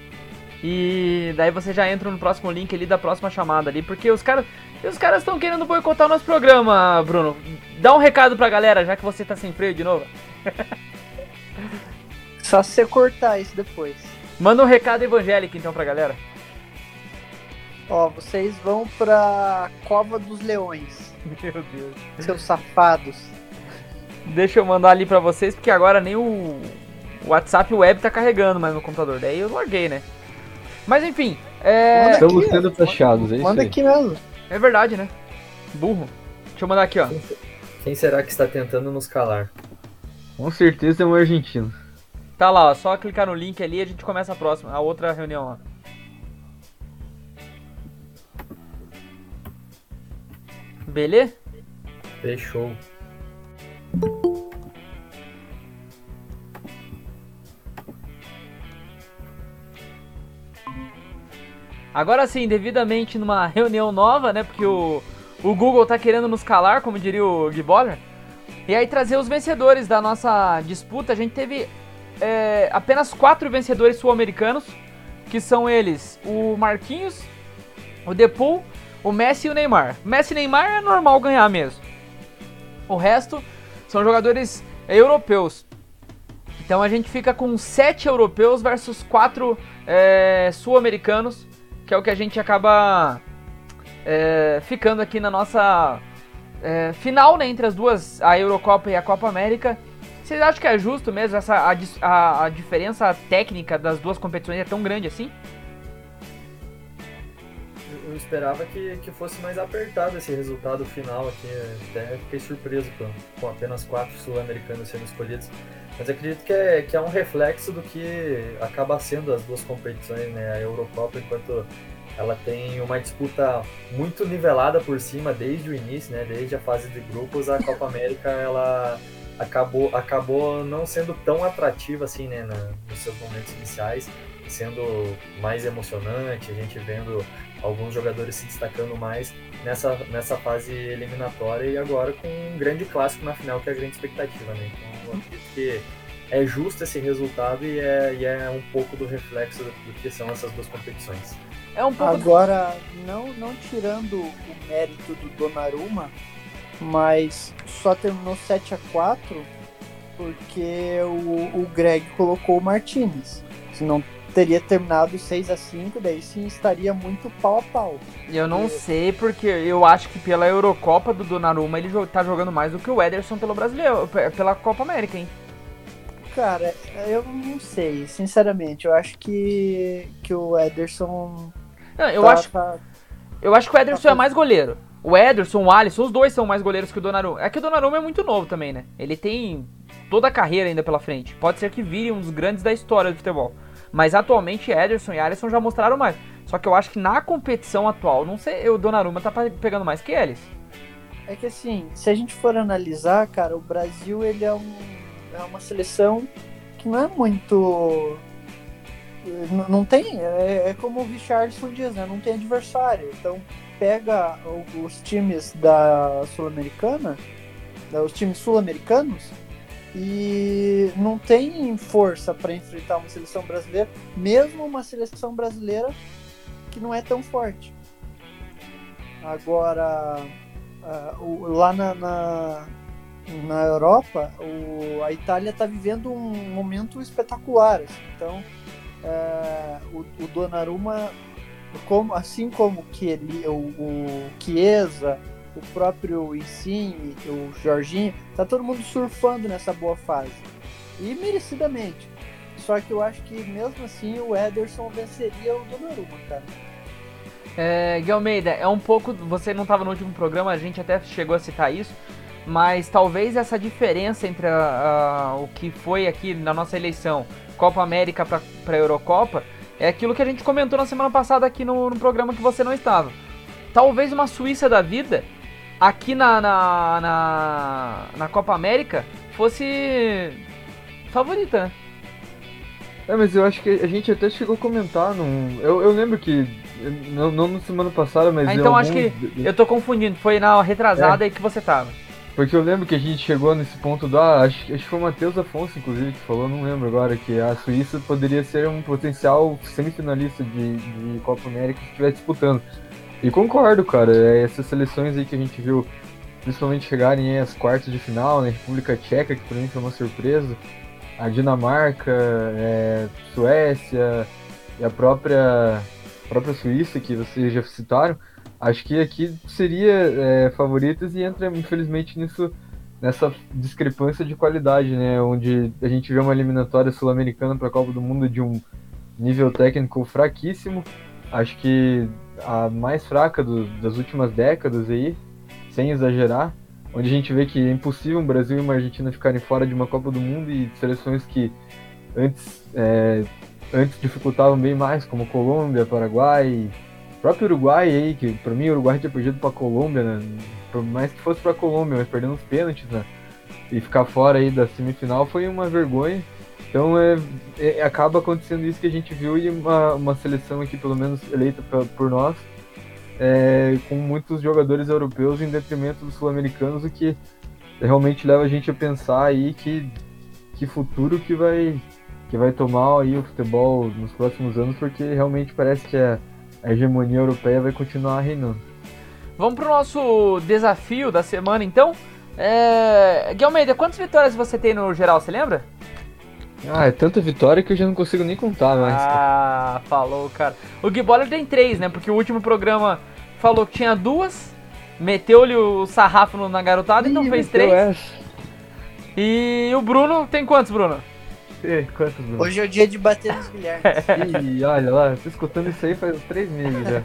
E daí você já entra no próximo link ali da próxima chamada ali, porque os caras. Os caras estão querendo boicotar o nosso programa, Bruno. Dá um recado pra galera, já que você tá sem freio de novo. *laughs* Só se você cortar isso depois. Manda um recado evangélico então pra galera. Ó, vocês vão pra Cova dos Leões, *laughs* Meu Deus. seus safados. Deixa eu mandar ali pra vocês, porque agora nem o o WhatsApp web tá carregando mais no computador. Daí eu larguei, né? Mas enfim, é. Estamos aqui, sendo ó. taxados, é isso Manda aí. aqui mesmo. É verdade, né? Burro. Deixa eu mandar aqui, ó. Quem será que está tentando nos calar? Com certeza é um argentino. Tá lá, ó. Só clicar no link ali e a gente começa a próxima, a outra reunião lá. Beleza? Fechou. Agora sim, devidamente numa reunião nova, né? Porque o, o Google tá querendo nos calar, como diria o Gui Boller. E aí trazer os vencedores da nossa disputa. A gente teve é, apenas quatro vencedores sul-americanos, que são eles o Marquinhos, o Depool, o Messi e o Neymar. Messi e Neymar é normal ganhar mesmo. O resto são jogadores europeus. Então a gente fica com sete europeus versus quatro é, sul-americanos, que é o que a gente acaba é, ficando aqui na nossa é, final, né, entre as duas, a Eurocopa e a Copa América. Vocês acham que é justo mesmo essa a, a- a diferença técnica das duas competições é tão grande assim? Eu- esperava que, que fosse mais apertado esse resultado final aqui. Até fiquei surpreso com, com apenas quatro sul-americanos sendo escolhidos. Mas acredito que é, que é um reflexo do que acaba sendo as duas competições, né? A Eurocopa, enquanto ela tem uma disputa muito nivelada por cima desde o início, né? Desde a fase de grupos, a Copa América ela acabou, acabou não sendo tão atrativa assim, né? na- nos seus momentos iniciais, sendo mais emocionante, a gente vendo alguns jogadores se destacando mais nessa, nessa fase eliminatória e agora com um grande clássico na final, que é a grande expectativa, né? Então eu acredito que é justo esse resultado e é, e é um pouco do reflexo do, do que são essas duas competições. É um pouco. Agora, não, não tirando o mérito do Donnarumma, mas só terminou 7 a 4 porque o, o Greg colocou o Martinez. Senão teria terminado 6 a 5 daí sim estaria muito pau a pau. Eu não sei porque eu acho que pela Eurocopa do Donnarumma ele tá jogando mais do que o Ederson pelo brasileiro, pe- pela Copa América, hein? Cara, eu não sei, sinceramente. Eu acho que, que o Ederson. Não, eu tá- acho tá- Eu acho que o Ederson é mais goleiro. O Ederson, o Alisson, os dois são mais goleiros que o Donnarumma. É que o Donnarumma é muito novo também, né? Ele tem toda a carreira ainda pela frente. Pode ser que vire um dos grandes da história do futebol. Mas atualmente Ederson e Alisson já mostraram mais. Só que eu acho que na competição atual, não sei, o Donnarumma tá pe- pegando mais que eles. É que assim, se a gente for analisar, cara, o Brasil ele é, um, é uma seleção que não é muito. n- Não tem. É, é como o Richardson diz, né? Não tem adversário. Então pega os times da Sul-Americana, os times sul-americanos, e não tem força para enfrentar uma seleção brasileira, mesmo uma seleção brasileira que não é tão forte. Agora, lá na, na, na Europa, o, a Itália está vivendo um momento espetacular. Assim, então, uh, o, o Donnarumma, como, assim como que ele, o, o Chiesa, o próprio Insigne, o Jorginho, tá todo mundo surfando nessa boa fase. E merecidamente. Só que eu acho que mesmo assim o Ederson venceria o Donnarumma, cara. É, Guilmeida, é um pouco. Você não estava no último programa, a gente até chegou a citar isso, mas talvez essa diferença entre a, a, o que foi aqui na nossa eleição, Copa América para Eurocopa, é aquilo que a gente comentou na semana passada aqui no, no programa que você não estava. Talvez uma Suíça da vida, aqui na, na, na, na Copa América, fosse favorita, né? É, mas eu acho que a gente até chegou a comentar num. Eu, eu lembro que. Não, não na semana passada, mas. Ah, então acho que. Eu tô confundindo, foi na retrasada é. aí que você tava. Porque eu lembro que a gente chegou nesse ponto do. Ah, acho, acho que foi o Matheus Afonso, inclusive, que falou, não lembro agora, que a Suíça poderia ser um potencial semifinalista de, de Copa América se estiver disputando. E concordo, cara. É, essas seleções aí que a gente viu, principalmente chegarem às quartas de final, né? República Tcheca, que por mim foi uma surpresa a Dinamarca, é, Suécia e a própria, própria Suíça, que vocês já citaram, acho que aqui seria é, favoritas e entra, infelizmente, nisso, nessa discrepância de qualidade, né? Onde a gente vê uma eliminatória sul-americana para a Copa do Mundo de um nível técnico fraquíssimo. Acho que a mais fraca do, das últimas décadas aí, sem exagerar onde a gente vê que é impossível um Brasil e uma Argentina ficarem fora de uma Copa do Mundo e seleções que antes, é, antes dificultavam bem mais, como Colômbia, Paraguai, próprio Uruguai aí, que para mim o Uruguai tinha perdido para Colômbia, né? por mais que fosse para Colômbia, mas perdendo os pênaltis, né? E ficar fora aí da semifinal foi uma vergonha. Então é, é, acaba acontecendo isso que a gente viu e uma, uma seleção aqui, pelo menos eleita por, por nós, é, com muitos jogadores europeus em detrimento dos sul-americanos, o que realmente leva a gente a pensar aí que, que futuro que vai, que vai tomar aí o futebol nos próximos anos, porque realmente parece que a, a hegemonia europeia vai continuar reinando. Vamos para o nosso desafio da semana então. É... Guilherme, quantas vitórias você tem no geral, você lembra? Ah, é tanta vitória que eu já não consigo nem contar mais. Ah, falou, cara. O Gui Boller tem três, né? Porque o último programa falou que tinha duas, meteu-lhe o sarrafo na garotada, então Ih, então fez três. Essa. E o Bruno tem quantos, Bruno? E, quantos, Bruno? Hoje é o dia de bater nos bilhares. *laughs* Ih, olha lá, tô escutando isso aí faz uns três meses já.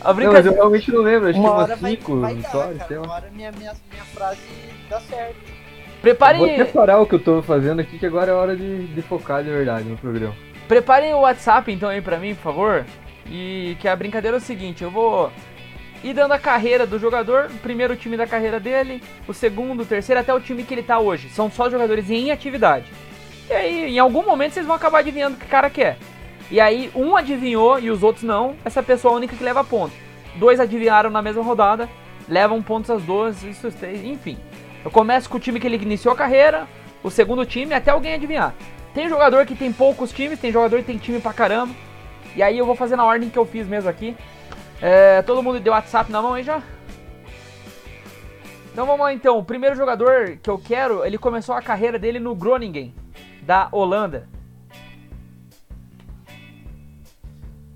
A brincadeira... Não, mas eu realmente não lembro, acho uma que umas cinco vai, vai dar, cara, Uma hora minha, minha, minha frase dá certo. Preparem. Vou preparar o que eu tô fazendo aqui, que agora é hora de, de focar de verdade no programa. Preparem o WhatsApp então aí pra mim, por favor. E que a brincadeira é o seguinte: eu vou ir dando a carreira do jogador, o primeiro time da carreira dele, o segundo, o terceiro, até o time que ele tá hoje. São só jogadores em atividade. E aí, em algum momento, vocês vão acabar adivinhando o que o cara quer. E aí, um adivinhou e os outros não, essa pessoa é a única que leva ponto. Dois adivinharam na mesma rodada, levam pontos as duas, isso, enfim. Eu começo com o time que ele iniciou a carreira, o segundo time, até alguém adivinhar. Tem jogador que tem poucos times, tem jogador que tem time pra caramba. E aí eu vou fazer na ordem que eu fiz mesmo aqui. É, todo mundo deu WhatsApp na mão aí já? Então vamos lá então. O primeiro jogador que eu quero, ele começou a carreira dele no Groningen, da Holanda.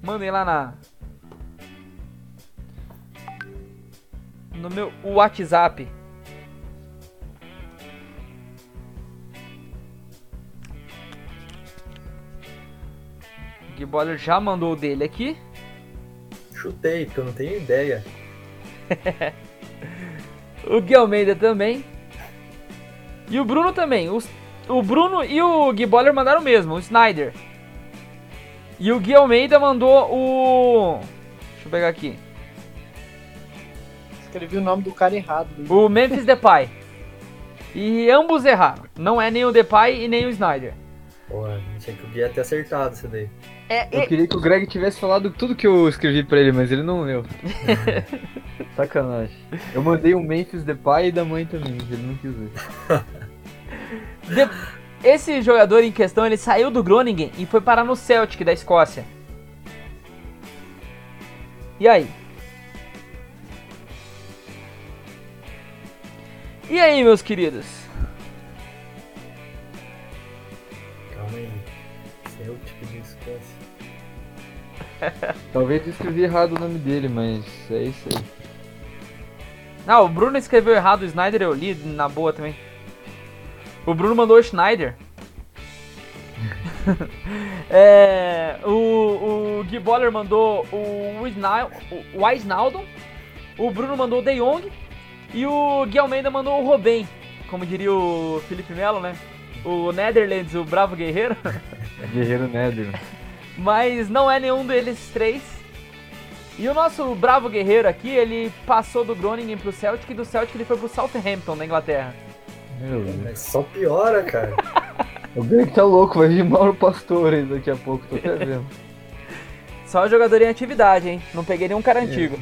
Mandem lá na. No meu WhatsApp. Giboller já mandou o dele aqui. Chutei, porque eu não tenho ideia. *laughs* o Gui Almeida também. E o Bruno também. O, o Bruno e o Gui Boller mandaram o mesmo, o Snyder. E o Gui Almeida mandou o. Deixa eu pegar aqui. Escrevi o nome do cara errado. O Memphis Depay. E ambos erraram. Não é nem o Depay e nem o Snyder. Porra, achei que o Gui ia ter acertado isso daí. É, eu e... queria que o Greg tivesse falado tudo que eu escrevi pra ele, mas ele não leu. *laughs* Sacanagem. Eu mandei um Memphis de pai e da mãe também, mas ele não quis ver. *laughs* De... Esse jogador em questão, ele saiu do Groningen e foi parar no Celtic da Escócia. E aí? E aí, meus queridos? Calma aí. *laughs* Talvez eu escrevi errado o nome dele, mas é isso aí. Ah, o Bruno escreveu errado, o Snyder eu li na boa também. O Bruno mandou o Schneider. *laughs* é, o, o Gui Boller mandou o, Wisna- o Wijnaldum. O Bruno mandou o De Jong. E o Gui Almeida mandou o Robin. Como diria o Felipe Melo, né? O Netherlands, o Bravo Guerreiro. *laughs* Guerreiro Nether. Mas não é nenhum deles três. E o nosso bravo guerreiro aqui, ele passou do Groningen pro Celtic e do Celtic ele foi pro Southampton, na Inglaterra. Meu Deus. Só piora, cara. *laughs* O Greg tá louco, vai vir Mauro Pastore daqui a pouco, tô até *laughs* vendo. Só jogador em atividade, hein? Não peguei nenhum cara antigo.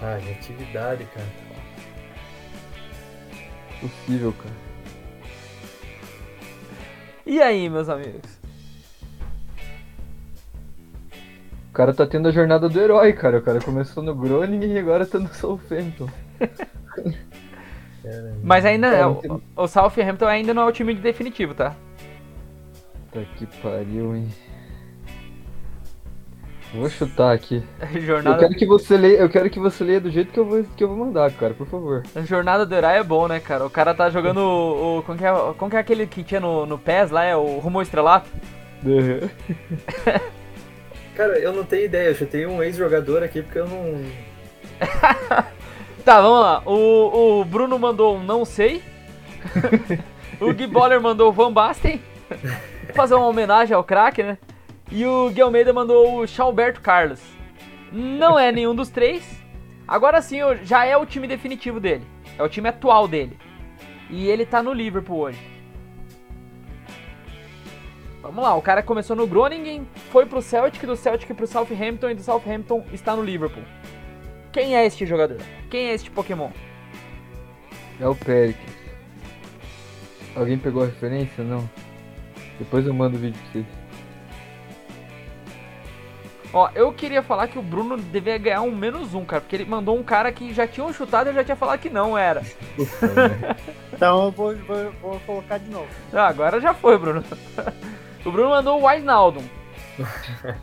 Ah, de atividade, cara. Possível, cara. E aí, meus amigos? Cara tá tendo a jornada do herói, cara. O cara começou no Groningen e agora tá no Southampton. *laughs* Mas ainda, É, o, o Southampton ainda não é o time definitivo, tá? Tá que pariu, hein. Vou chutar aqui. *laughs* Eu Jornada, quero que você leia, eu quero que você leia do jeito que eu vou, que eu vou mandar, cara, por favor. jornada do herói é bom, né, cara? O cara tá jogando o. o como, que é, como que é aquele que tinha no, no PES lá? É o Rumo Estrelato? *laughs* Cara, eu não tenho ideia. Eu chutei um ex-jogador aqui porque eu não. *laughs* Tá, vamos lá. O, o Bruno mandou um não sei. *laughs* o Gui Boller mandou o Van Basten. Fazer uma homenagem ao craque, né? E o Gui Almeida mandou o Chalberto Carlos. Não é nenhum dos três. Agora sim, já é o time definitivo dele. É o time atual dele. E ele tá no Liverpool hoje. Vamos lá, o cara começou no Groningen, foi pro Celtic, do Celtic pro Southampton e do Southampton está no Liverpool. Quem é este jogador? Quem é este Pokémon? É o Pericles. Alguém pegou a referência? Não. Depois eu mando o vídeo pra vocês. Ó, eu queria falar que o Bruno devia ganhar um menos um, cara, porque ele mandou um cara que já tinham chutado e eu já tinha falado que não era. Então eu vou, vou, vou colocar de novo. Ah, agora já foi, Bruno. O Bruno mandou o Wijnaldum. *laughs*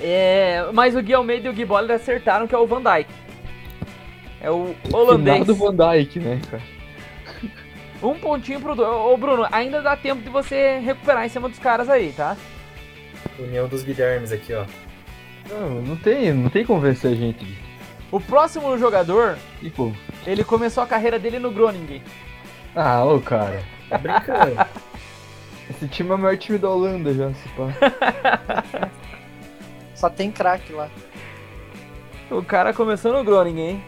é, mas o Gui Almeida e o Gui Boller acertaram que é o Van Dijk. É o holandês. Do Van Dyke, né, cara? Um pontinho pro... Ô, Bruno, ainda dá tempo de você recuperar em cima dos caras aí, tá? União dos Guilhermes aqui, ó. Não, não tem, não tem como vencer a gente. O próximo jogador, Tipo, ele começou a carreira dele no Groningen. ah, ô cara. Tá brincando. *laughs* Esse time é o maior time da Holanda já, se pá. *laughs* Só tem craque lá. O cara começou no Groningen, hein?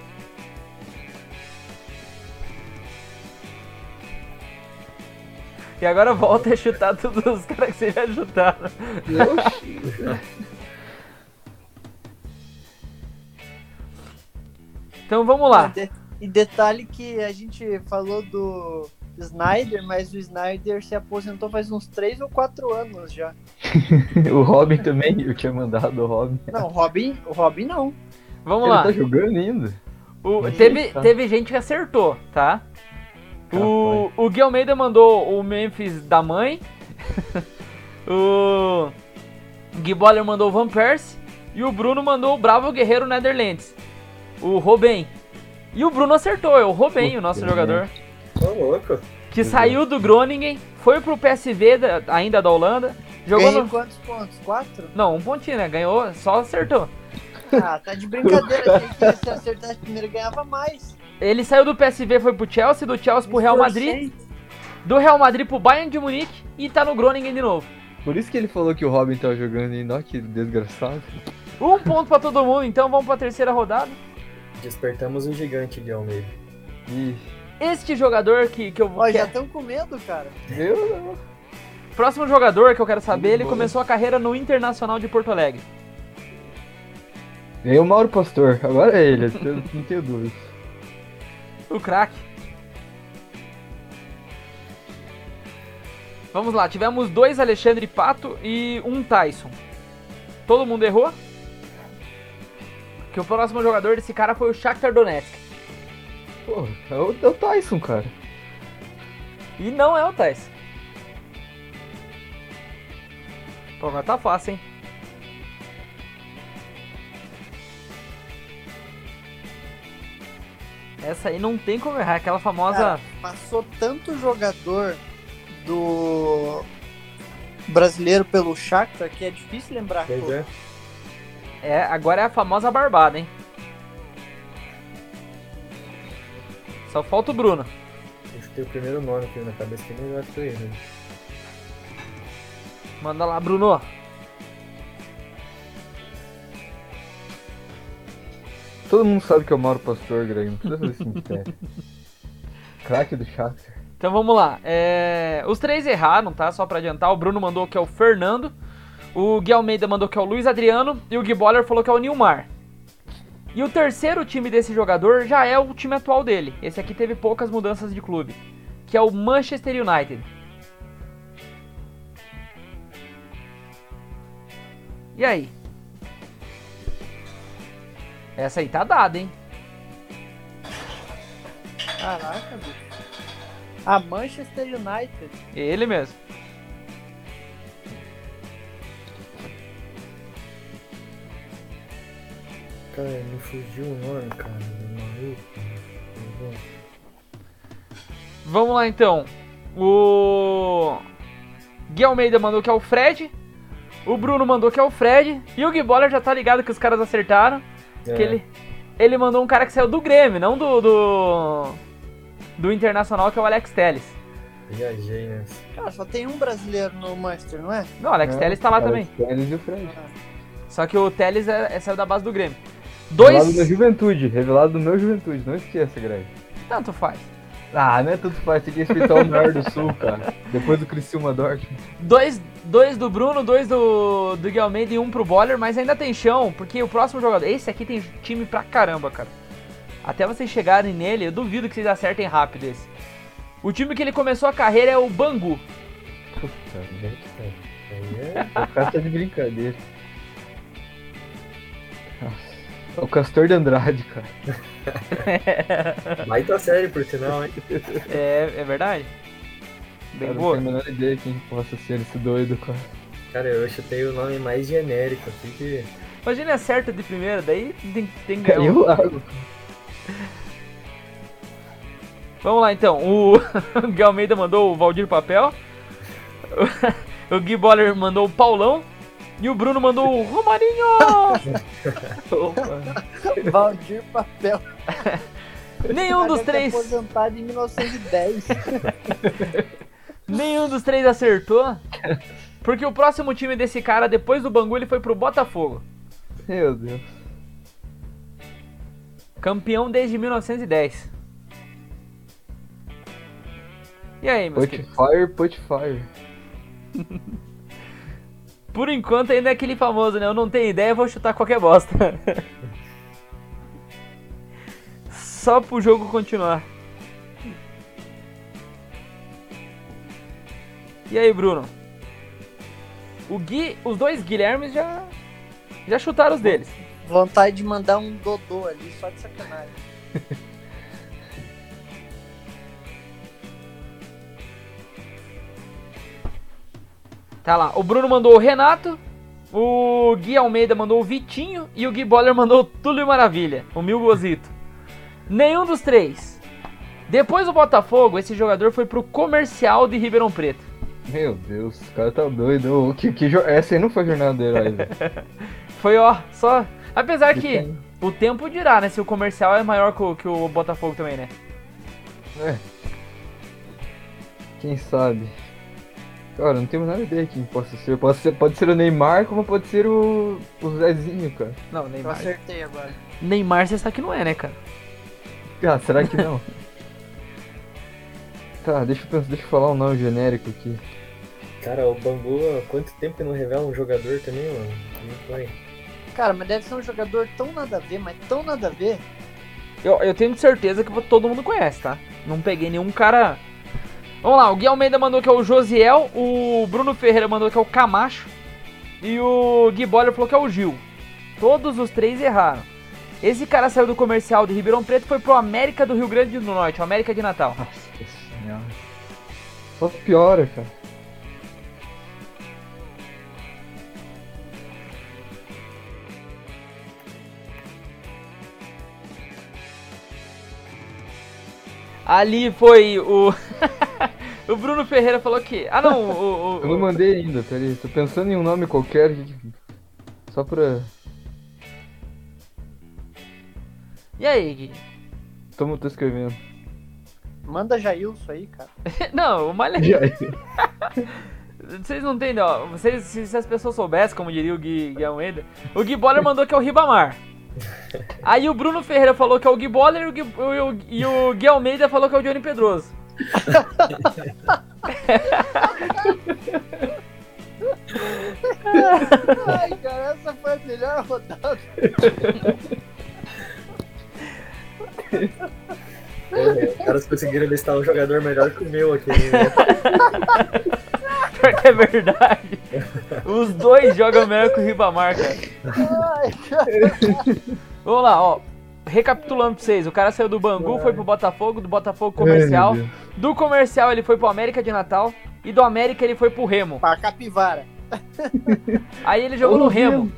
E agora volta a chutar todos os caras que você já chutaram. Oxi. Então vamos lá. E, de- e detalhe que a gente falou do Snyder, mas o Snyder se aposentou faz uns 3 ou 4 anos já. *laughs* o Robin também, eu tinha mandado o Robin. Não, o Robin, o Robin não. Vamos Ele lá. tá jogando ainda. O- teve, tá. teve gente que acertou, tá? O, o Gui Almeida mandou o Memphis da mãe. *laughs* o Gui Boller mandou o Van Persie. E o Bruno mandou o Bravo Guerreiro Netherlands. O Robin. E o Bruno acertou, é o Robin, o nosso jogador. Que saiu do Groningen, foi pro PSV, da- ainda da Holanda. Jogou Ganhei no... quantos pontos? 4? Não, um pontinho, né? Ganhou, só acertou. Ah, tá de brincadeira. Achei que se acertasse primeiro ganhava mais. Ele saiu do PSV, foi pro Chelsea, do Chelsea pro Real Madrid. do Real Madrid pro Bayern de Munique e tá no Groningen de novo. Por isso que ele falou que o Robin tava jogando ainda, ó, que desgraçado. Um ponto pra todo mundo, então vamos pra terceira rodada. Despertamos o gigante de Almeida. Ih, Este jogador que, que eu vou. Ó, já é- estão com medo, cara. eu não. Próximo jogador que eu quero saber, ele Bom. começou a carreira no Internacional de Porto Alegre. Ganhei o Mauro Pastor, agora é ele, eu não tenho *laughs* dúvida. O craque. Vamos lá, tivemos dois Alexandre Pato e um Tyson. Todo mundo errou? Que o próximo jogador desse cara foi o Shakhtar Donetsk. Pô, é o, é o Tyson, cara. E não é o Tyson. Pô, mas tá fácil, hein? Essa aí não tem como errar, aquela famosa. Cara, passou tanto jogador do brasileiro pelo Shakhtar que é difícil lembrar. Pois é. É, agora é a famosa barbada, hein? Só falta o Bruno. Acho que tem o primeiro nome aqui na cabeça que nem vai ser ele. Manda lá, Bruno. Todo mundo sabe que é o Mauro Pastor, Greg. Não precisa fazer esse mistério. Craque do Shakhtar. Então vamos lá. É, Os três erraram, tá? Só pra adiantar. O Bruno mandou que é o Fernando. O Gui Almeida mandou que é o Luiz Adriano. E o Gui Boller falou que é o Nilmar. E o terceiro time desse jogador já é o time atual dele. Esse aqui teve poucas mudanças de clube. Que é o Manchester United. E aí? Essa aí tá dada, hein? Caraca, bicho. A Manchester United. Ele mesmo. Cara, me fugiu o nome, cara. do maluco. Vamos lá então. O Gui Almeida mandou que é o Fred. O Bruno mandou que é o Fred. E o Gui Boller já tá ligado que os caras acertaram. É, Que ele, ele mandou um cara que saiu do Grêmio, não do, do. do Internacional, que é o Alex Telles. Viajei, né? Cara, só tem um brasileiro no Manchester, não é? Não, o Alex Telles tá lá também. Telles e o Fred. Só que o Telles é, é- saiu da base do Grêmio. Revelado Dois. da juventude, revelado do meu juventude, não esqueça, Greg. Tanto faz. Ah, não é tudo fácil, tem que respeitar o maior do sul, cara. Depois do Criciúma Dortmund. Dois, dois do Bruno, dois do, do Gui Almeida e um pro Boller, mas ainda tem chão, porque o próximo jogador. Esse aqui tem time pra caramba, cara. Até vocês chegarem nele, eu duvido que vocês acertem rápido esse. O time que ele começou a carreira é o Bangu. Puta. Aí é. O cara tá de brincadeira. É o Castor de Andrade, cara. *laughs* Baita série, por sinal, hein? É, é verdade? Bem Cara, não boa. tenho a menor ideia quem possa ser esse doido, cara. Cara, eu chutei o nome mais genérico aqui que. Imagina acerta de primeira, daí tem, tem que ganhar. Caiu um. largo. *laughs* Vamos lá então. O, *laughs* o Gui Almeida mandou o Valdir Papel. O, o Gui Boller mandou o Paulão. E o Bruno mandou o Romarinho! *laughs* Valdir Papel. *laughs* Nenhum dos ter três. aposentado em 1910. *laughs* Nenhum dos três acertou. Porque o próximo time desse cara, depois do Bangu, ele foi pro Botafogo. Meu Deus. Campeão desde 1910. E aí, meus Put queridos? fire, put fire. Por enquanto ainda é aquele famoso, né? Eu não tenho ideia, vou chutar qualquer bosta. *laughs* Só pro jogo continuar. E aí, Bruno? O Gui, os dois Guilhermes já já chutaram os deles. Vontade de mandar um Dodô ali, só de sacanagem. *laughs* Tá lá. O Bruno mandou o Renato, o Gui Almeida mandou o Vitinho e o Gui Boller mandou o Túlio Maravilha, o Mil Gozito. Nenhum dos três. Depois do Botafogo, esse jogador foi pro comercial de Ribeirão Preto. Meu Deus, o cara tá doido. Que, que Essa aí não foi jornada do herói, velho. *laughs* Foi ó, só. Apesar Que que o tempo dirá, né? Se o comercial é maior que o, que o Botafogo também, né? É. Quem sabe? Cara, não tenho nada ideia quem possa ser. Pode ser, pode ser o Neymar, como pode ser o, o Zezinho, cara. Não, Eu Neymar. acertei agora. Neymar você sabe que não é, né, cara? Ah, será que não? *laughs* tá, deixa eu, pensar, deixa eu falar um nome genérico aqui. Cara, o Bangu, há quanto tempo que não revela um jogador também, mano? Não foi. Cara, mas deve ser um jogador tão nada a ver, mas tão nada a ver. Eu, eu tenho certeza que todo mundo conhece, tá? Não peguei nenhum cara. Vamos lá, o Gui Almeida mandou que é o Josiel, o Bruno Ferreira mandou que é o Camacho e o Gui Boller falou que é o Gil. Todos os três erraram. Esse cara saiu do comercial de Ribeirão Preto e foi pro América do Rio Grande do Norte, América de Natal. Nossa senhora. Só piora, cara. Ali foi o. *laughs* o Bruno Ferreira falou que. Ah, não, o. o- Eu não mandei ainda, peraí. Tô pensando em um nome qualquer. Só pra. E aí, Gui? Tô, tô escrevendo. Manda Jailson aí, cara. *laughs* Não, o mais Já *laughs* Vocês não entendem, ó. Vocês, se, se as pessoas soubessem, como diria o Gui, Gui Almeida, o Gui Boller mandou que é o Ribamar. *laughs* Aí o Bruno Ferreira falou que é o Gui Boller e o Gui, o- o- e o Gui Almeida falou que é o Johnny Pedroso. Ai, cara, essa foi a melhor rodada. É, os caras conseguiram listar um jogador melhor que o meu aqui. Né? Pior que é verdade. Os dois jogam melhor que o Ribamar, cara. Ai, cara. Vamos lá, ó. Recapitulando pra vocês, o cara saiu do Bangu, foi pro Botafogo, do Botafogo comercial. Do comercial ele foi pro América de Natal. E do América ele foi pro Remo. Pra capivara. *laughs* Aí ele jogou Ô, no Remo. Remo.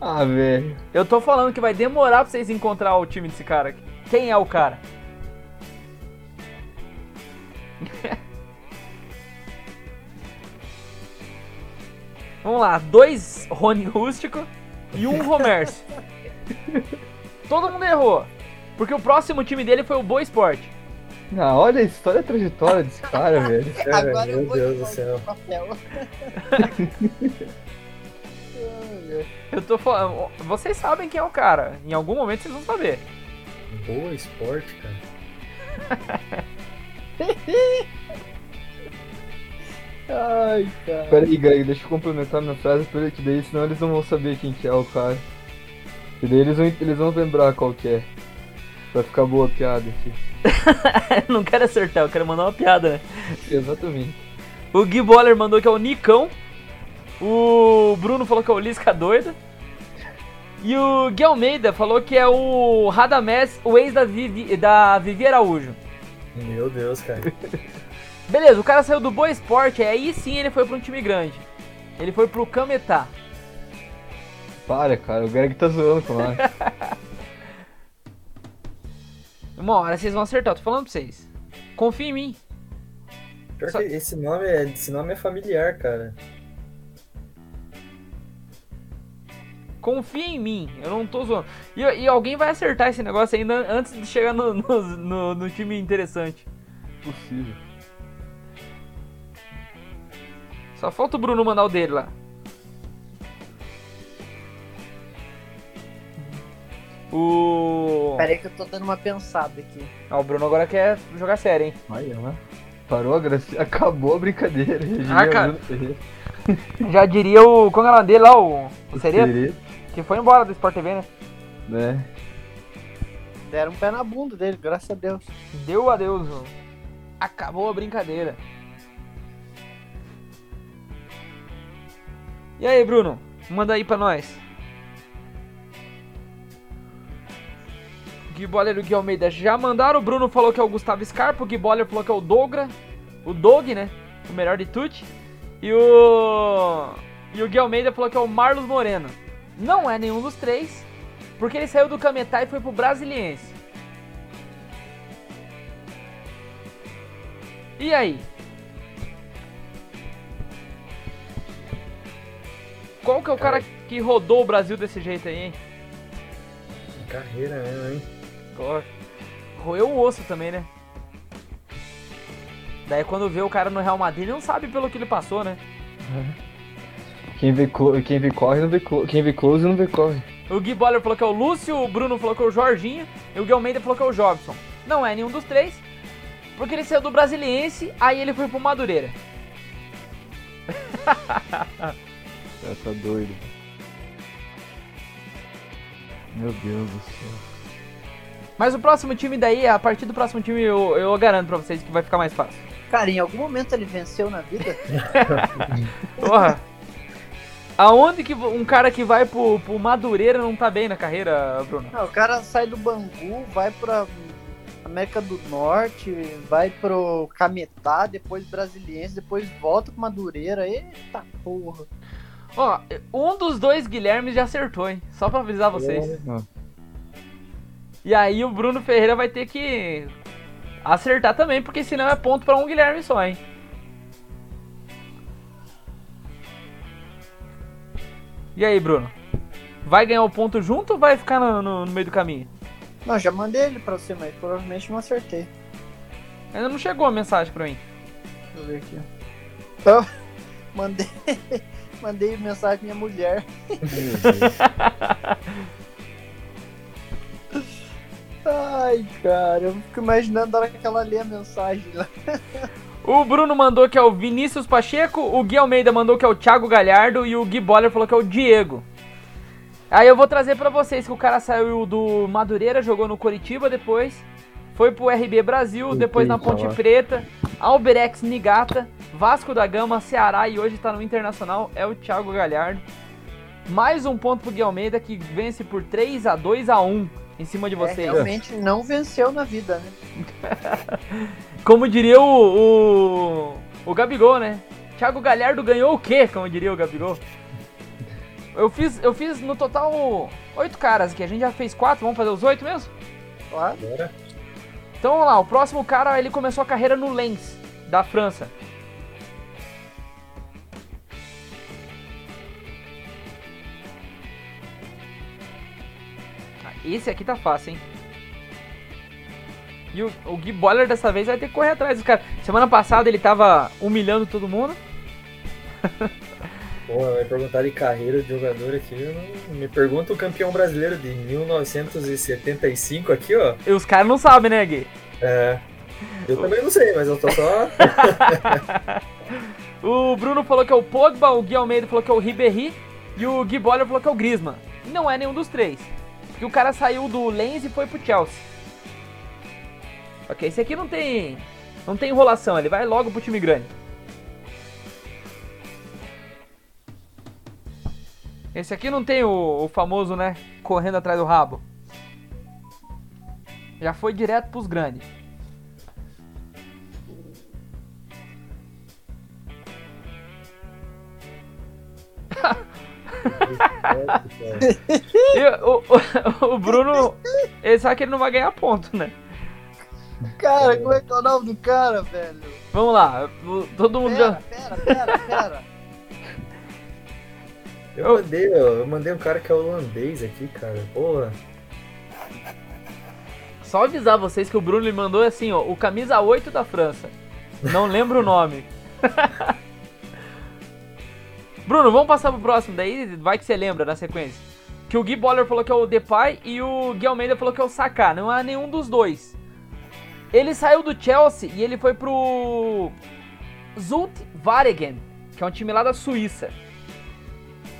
Ah, velho. Eu tô falando que vai demorar pra vocês encontrar o time desse cara. aqui. Quem é o cara? *laughs* Vamos lá, dois Rony Rústico e um Romércio. *laughs* Todo mundo errou. Porque o próximo time dele foi o Boa Esporte. Ah, olha a história a trajetória desse cara, *laughs* velho. Cara, Agora eu meu vou Deus do céu. papel. *laughs* Eu tô falando. Vocês sabem quem é o cara. Em algum momento vocês vão saber. Boa esporte, cara. *laughs* Ai, cara. Pera aí, Greg, deixa eu complementar minha frase pra ele, que daí senão eles não vão saber quem que é o cara. E daí eles vão, eles vão lembrar qual que é. Vai ficar boa a piada aqui. *laughs* Não quero acertar, eu quero mandar uma piada, né? Exatamente. O Gui Boller mandou que é o Nicão. O Bruno falou que é o Lisca doida. E o Gui Almeida falou que é o Radamés, o ex da Vivi, da Vivi Araújo. Meu Deus, cara. Beleza, o cara saiu do Boa Esporte, aí sim ele foi pra um time grande. Ele foi pro Cametá. Para, cara, o Greg tá zoando com nós. *laughs* Uma hora vocês vão acertar, eu tô falando pra vocês. Confia em mim. Pior Só- que esse nome, é, esse nome é familiar, cara. Confia em mim, eu não tô zoando. E, e alguém vai acertar esse negócio ainda antes de chegar no, no, no- no time interessante. Possível. Só falta o Bruno mandar o dele lá. O. Pera aí que eu tô dando uma pensada aqui. Ah, o Bruno agora quer jogar sério, hein? Olha lá. Parou a graça. *laughs* Acabou a brincadeira. Ah, cara. *laughs* Já diria o. Como é o nome dele lá? O. O Sereto? Que foi embora do Sport TV, né? né? Deram um pé na bunda dele, graças a Deus. Deu adeus. ó. Acabou a brincadeira. E aí, Bruno? Manda aí pra nós. Gui Boller e o Gui Almeida já mandaram. O Bruno falou que é o Gustavo Scarpa. O Gui Boller falou que é o Dogra. O Dog, né? O melhor de tutti. E o. E o Gui Almeida falou que é o Marlos Moreno. Não é nenhum dos três. Porque ele saiu do Cametá e foi pro Brasiliense. E aí? Qual que é o cara que rodou o Brasil desse jeito aí, hein? Carreira mesmo, hein? Pô, Roeu o osso também, né? Daí quando vê o cara no Real Madrid, não sabe pelo que ele passou, né? Quem vê, quem vê corre não vê close. Quem vê close não vê corre. O Gui Boller falou que é o Lúcio, o Bruno falou que é o Jorginho e o Gui Almeida falou que é o Jobson. Não é nenhum dos três, porque ele saiu do Brasiliense, aí ele foi pro Madureira. *laughs* Cara, tá doido. Meu Deus do céu. Mas o próximo time daí, a partir do próximo time, eu, eu garanto pra vocês que vai ficar mais fácil. Cara, em algum momento ele venceu na vida? *laughs* Porra! Aonde que um cara que vai pro, pro Madureira não tá bem na carreira, Bruno? Não, o cara sai do Bangu, vai pra América do Norte, vai pro Cametá, depois Brasiliense, depois volta pro Madureira. Eita porra. Ó, um dos dois Guilherme já acertou, hein? Só pra avisar vocês. É. E aí o Bruno Ferreira vai ter que acertar também, porque senão é ponto pra um Guilherme só, hein? E aí, Bruno? Vai ganhar o ponto junto ou vai ficar no, no- no meio do caminho? Não, já mandei ele pra você, mas provavelmente não acertei. Ainda não chegou a mensagem pra mim. Deixa eu ver aqui. Então, *laughs* mandei, mandei mensagem pra minha mulher. *laughs* Ai, cara, eu fico imaginando a hora que ela lê a mensagem lá. O Bruno mandou que é o Vinícius Pacheco, o Gui Almeida mandou que é o Thiago Galhardo e o Gui Boller falou que é o Diego. Aí eu vou trazer pra vocês que o cara saiu do Madureira, jogou no Coritiba depois, foi pro RB Brasil, depois na Ponte. Preta, Alberex Nigata, Vasco da Gama, Ceará e hoje tá no Internacional, é o Thiago Galhardo. Mais um ponto pro Gui Almeida que vence por 3 a 2 a 1 em cima de É, vocês. realmente não venceu na vida, né? *laughs* Como diria o, o, o Gabigol, né? Thiago Galhardo ganhou o quê? Como diria o Gabigol. Eu fiz, eu fiz no total oito caras aqui. A gente já fez quatro, vamos fazer os oito mesmo? Claro. Então vamos lá, o próximo cara ele começou a carreira no Lens, da França. Esse aqui tá fácil, hein? E o, o Gui Boller dessa vez vai ter que correr atrás dos caras. Semana passada ele tava humilhando todo mundo. Pô, vai perguntar de carreira de jogador aqui. não- Me pergunta o campeão brasileiro de 1975 aqui, ó. E os caras não sabem, né, Gui? É. Eu também não sei, mas eu tô só. *laughs* O Bruno falou que é o Pogba, o Gui Almeida falou que é o Ribéry e o Gui Boller falou que é o Griezmann. E não é nenhum dos três. Porque o cara saiu do Lens e foi pro Chelsea. Ok, esse aqui não tem não tem enrolação, ele vai logo pro time grande. Esse aqui não tem o, o famoso, né, correndo atrás do rabo. Já foi direto pros grandes. *laughs* *laughs* E o, o, o Bruno, ele sabe que ele não vai ganhar ponto, né? Cara, como é que é o nome do cara, velho? Vamos lá, todo mundo Pera, já. pera, pera, pera. *laughs* Eu mandei, eu mandei um cara que é holandês aqui, cara. Porra. Só avisar vocês que o Bruno lhe mandou assim, ó, o camisa 8 da França. Não lembro o nome. *laughs* Bruno, vamos passar pro próximo, daí vai que você lembra na sequência. Que o Gui Boller falou que é o Depay e o Gui Almeida falou que é o Saka. Não é nenhum dos dois. Ele saiu do Chelsea e ele foi pro Zult Waregem, que é um time lá da Suíça.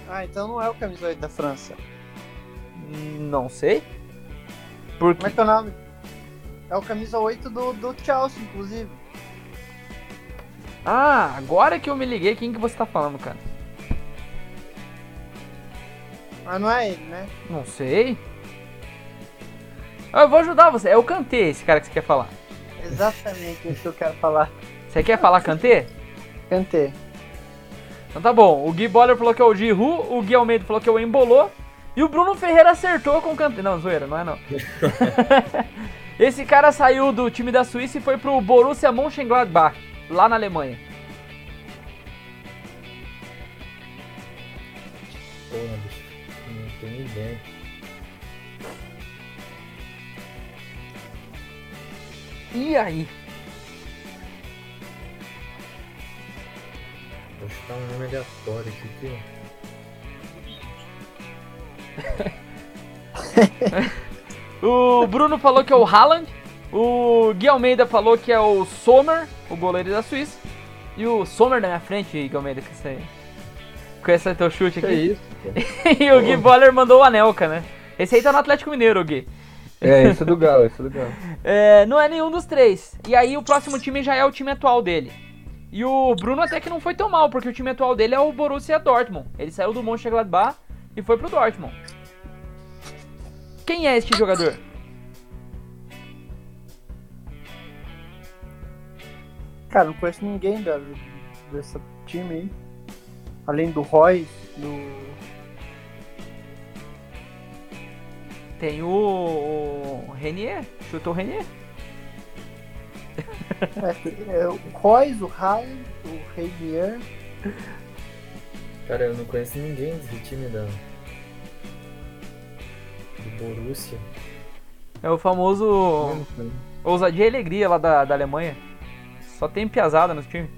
Ah, então não é o camisa 8 da França. Não sei. Porque Como é que é o nome? É o camisa 8 do, do Chelsea, inclusive. Ah, agora que eu me liguei, quem que você tá falando, cara? Mas não é ele, né? Não sei. Eu vou ajudar você. É o Kanté, esse cara que você quer falar. Exatamente isso que eu quero falar. Você quer falar Kanté? Cantei. Então tá bom. O Gui Boller falou que é o Giroud, o Gui Almeida falou que é o Embolô e o Bruno Ferreira acertou com o Kanté. Não, zoeira, não é não. *laughs* esse cara saiu do time da Suíça e foi pro Borussia Mönchengladbach, lá na Alemanha. Porra, E aí? Vou chutar um nome aleatório aqui, que *laughs* O Bruno falou que é o Haaland. O Gui Almeida falou que é o Sommer, o goleiro da Suíça. E o Sommer na minha frente, Gui Almeida, com esse, aí- com esse teu chute Que aqui. é isso? *laughs* e o Gui Boller mandou o Anelka, né? Esse aí tá no Atlético Mineiro, Gui. É, esse é do Galo, esse é do Galo. *laughs* É, não é nenhum dos três. E aí o próximo time já é o time atual dele. E o Bruno até que não foi tão mal, porque o time atual dele é o Borussia Dortmund. Ele saiu do Mönchengladbach e foi pro Dortmund. Quem é este jogador? Cara, não conheço ninguém da, desse time aí. Além do Roy, do. Tem o, o Renier. Chutou o Renier. É, é, o Royce, o Rai, o Reinier. Cara, eu não conheço ninguém desse time da. Do Borussia. É o famoso ousadia e alegria lá da, da Alemanha. Só tem piazada nos times.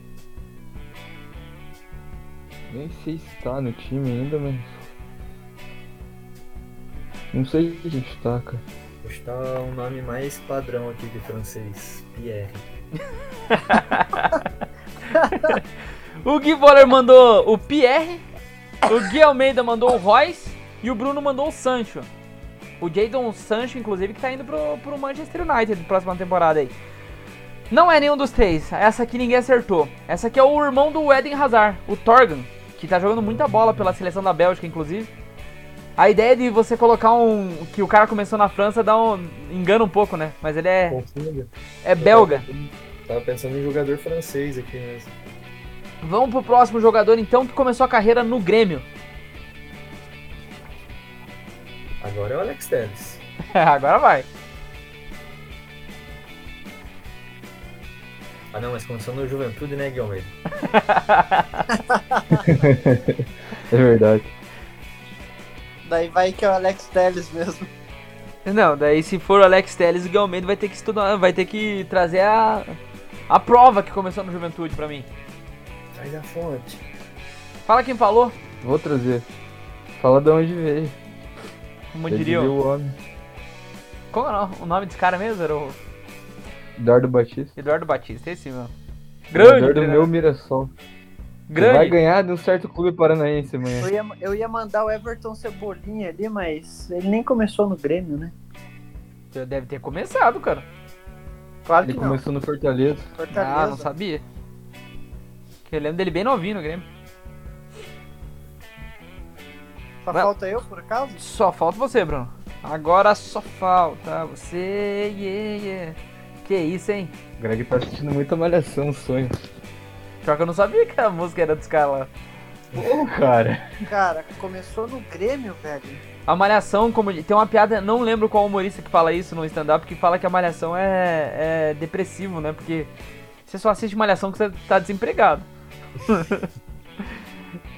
Nem sei se tá no time ainda, mas. Não sei se a gente tá, cara. Vou chutar um nome mais padrão aqui de francês. Pierre. *laughs* O Gui Boller mandou o Pierre, o Gui Almeida mandou o Royce e o Bruno mandou o Sancho. O Jadon Sancho, inclusive, que tá indo pro, pro Manchester United na próxima temporada aí. Não é nenhum dos três. Essa aqui ninguém acertou. Essa aqui é o irmão do Eden Hazard, o Torgan, que tá jogando muita bola pela seleção da Bélgica, inclusive. A ideia de você colocar um. que o cara começou na França dá um. engana um pouco, né? Mas ele é. Confundo. é belga. Tava pensando em jogador francês aqui mesmo. Vamos pro próximo jogador então que começou a carreira no Grêmio. Agora é o Alex Telles. *laughs* Agora vai. Ah não, mas começou no Juventude, né, Guilherme? *laughs* É verdade. Daí vai que é o Alex Telles mesmo. Não, daí se for o Alex Telles, o Gui Almeida vai ter que estudar, vai ter que trazer a, a prova que começou no Juventude pra mim. Sai da fonte. Fala quem falou, Vou trazer. Fala de onde veio. como dizia o homem. Como é o nome- o nome desse cara mesmo? Era o Eduardo Batista. Eduardo Batista, esse mesmo. Grande, Jogador do treinador. meu Mirassol. Vai grande. ganhar de um certo clube paranaense amanhã. Eu ia, eu ia mandar o Everton Cebolinha ali, mas ele nem começou no Grêmio, né? Deve ter começado, cara. Claro Ele que não. começou no Fortaleza. Fortaleza. Ah, não sabia. Que eu lembro dele bem novinho no Grêmio. Só Vai- falta eu, por acaso? Só falta você, Bruno. Agora só falta você, yeah, yeah. Que isso, hein? O Greg tá assistindo muita malhação, sonho. Pior que eu não sabia que a música era dos caras lá. Pô, cara. Cara, começou no Grêmio, velho. A Malhação, como tem uma piada, não lembro qual humorista que fala isso no stand-up, que fala que a Malhação é, é depressivo, né? Porque você só assiste Malhação que você tá desempregado.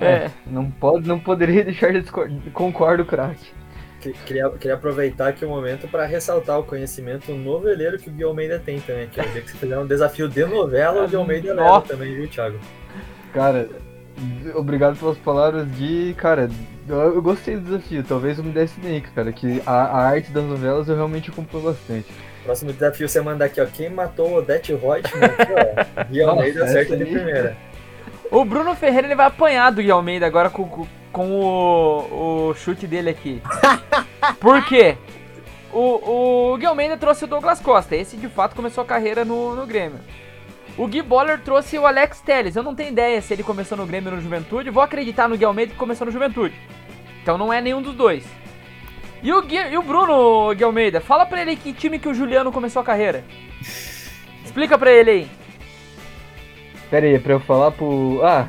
é. *laughs* Não, pode, não poderia deixar de discordar. Concordo, craque. Que- Queria, queria aproveitar aqui o momento para ressaltar o conhecimento noveleiro que o Gui Almeida tem também. O dia que você fizer um desafio de novela, o Gui Almeida leva também, viu, Thiago? Cara, obrigado pelas palavras de. Cara, eu, eu gostei do desafio. Talvez eu me desse bem, cara. Que a, a arte das novelas eu realmente acompanho bastante. Próximo desafio você manda aqui, ó. Quem matou o Odete Reutemann? Gui Almeida acerta de primeira. O Bruno Ferreira ele vai apanhar do Gui Almeida agora com, com, com o, o chute dele aqui. *laughs* Por quê? O, o Gui Almeida trouxe o Douglas Costa. Esse de fato começou a carreira no, no Grêmio. O Gui Boller trouxe o Alex Telles. Eu não tenho ideia se ele começou no Grêmio ou no Juventude. Vou acreditar no Gui Almeida que começou no Juventude. Então não é nenhum dos dois. E o, Gui, e o Bruno Gui Almeida? Fala pra ele que time que o Juliano começou a carreira. Explica pra ele aí. Pera aí, pra eu falar pro. Ah,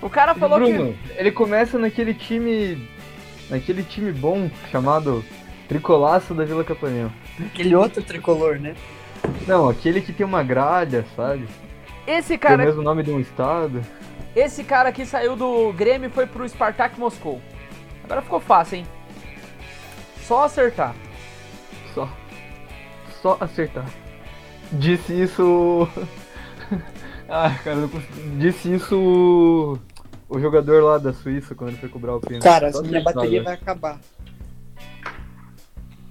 O cara falou que. Bruno, ele começa naquele time. Naquele time bom chamado Tricolaço da Vila Capanema. Aquele outro tricolor, né? Não, aquele que tem uma gralha, sabe? Esse Tem o cara mesmo nome de um estado. Esse cara que saiu do Grêmio e foi pro Spartak Moscou. Agora ficou fácil, hein? Só acertar. Só. Só acertar. Disse isso. *laughs* ah, cara, não consigo. Disse isso o... jogador lá da Suíça quando ele foi cobrar o pênalti. Cara, Só minha bateria vai acabar.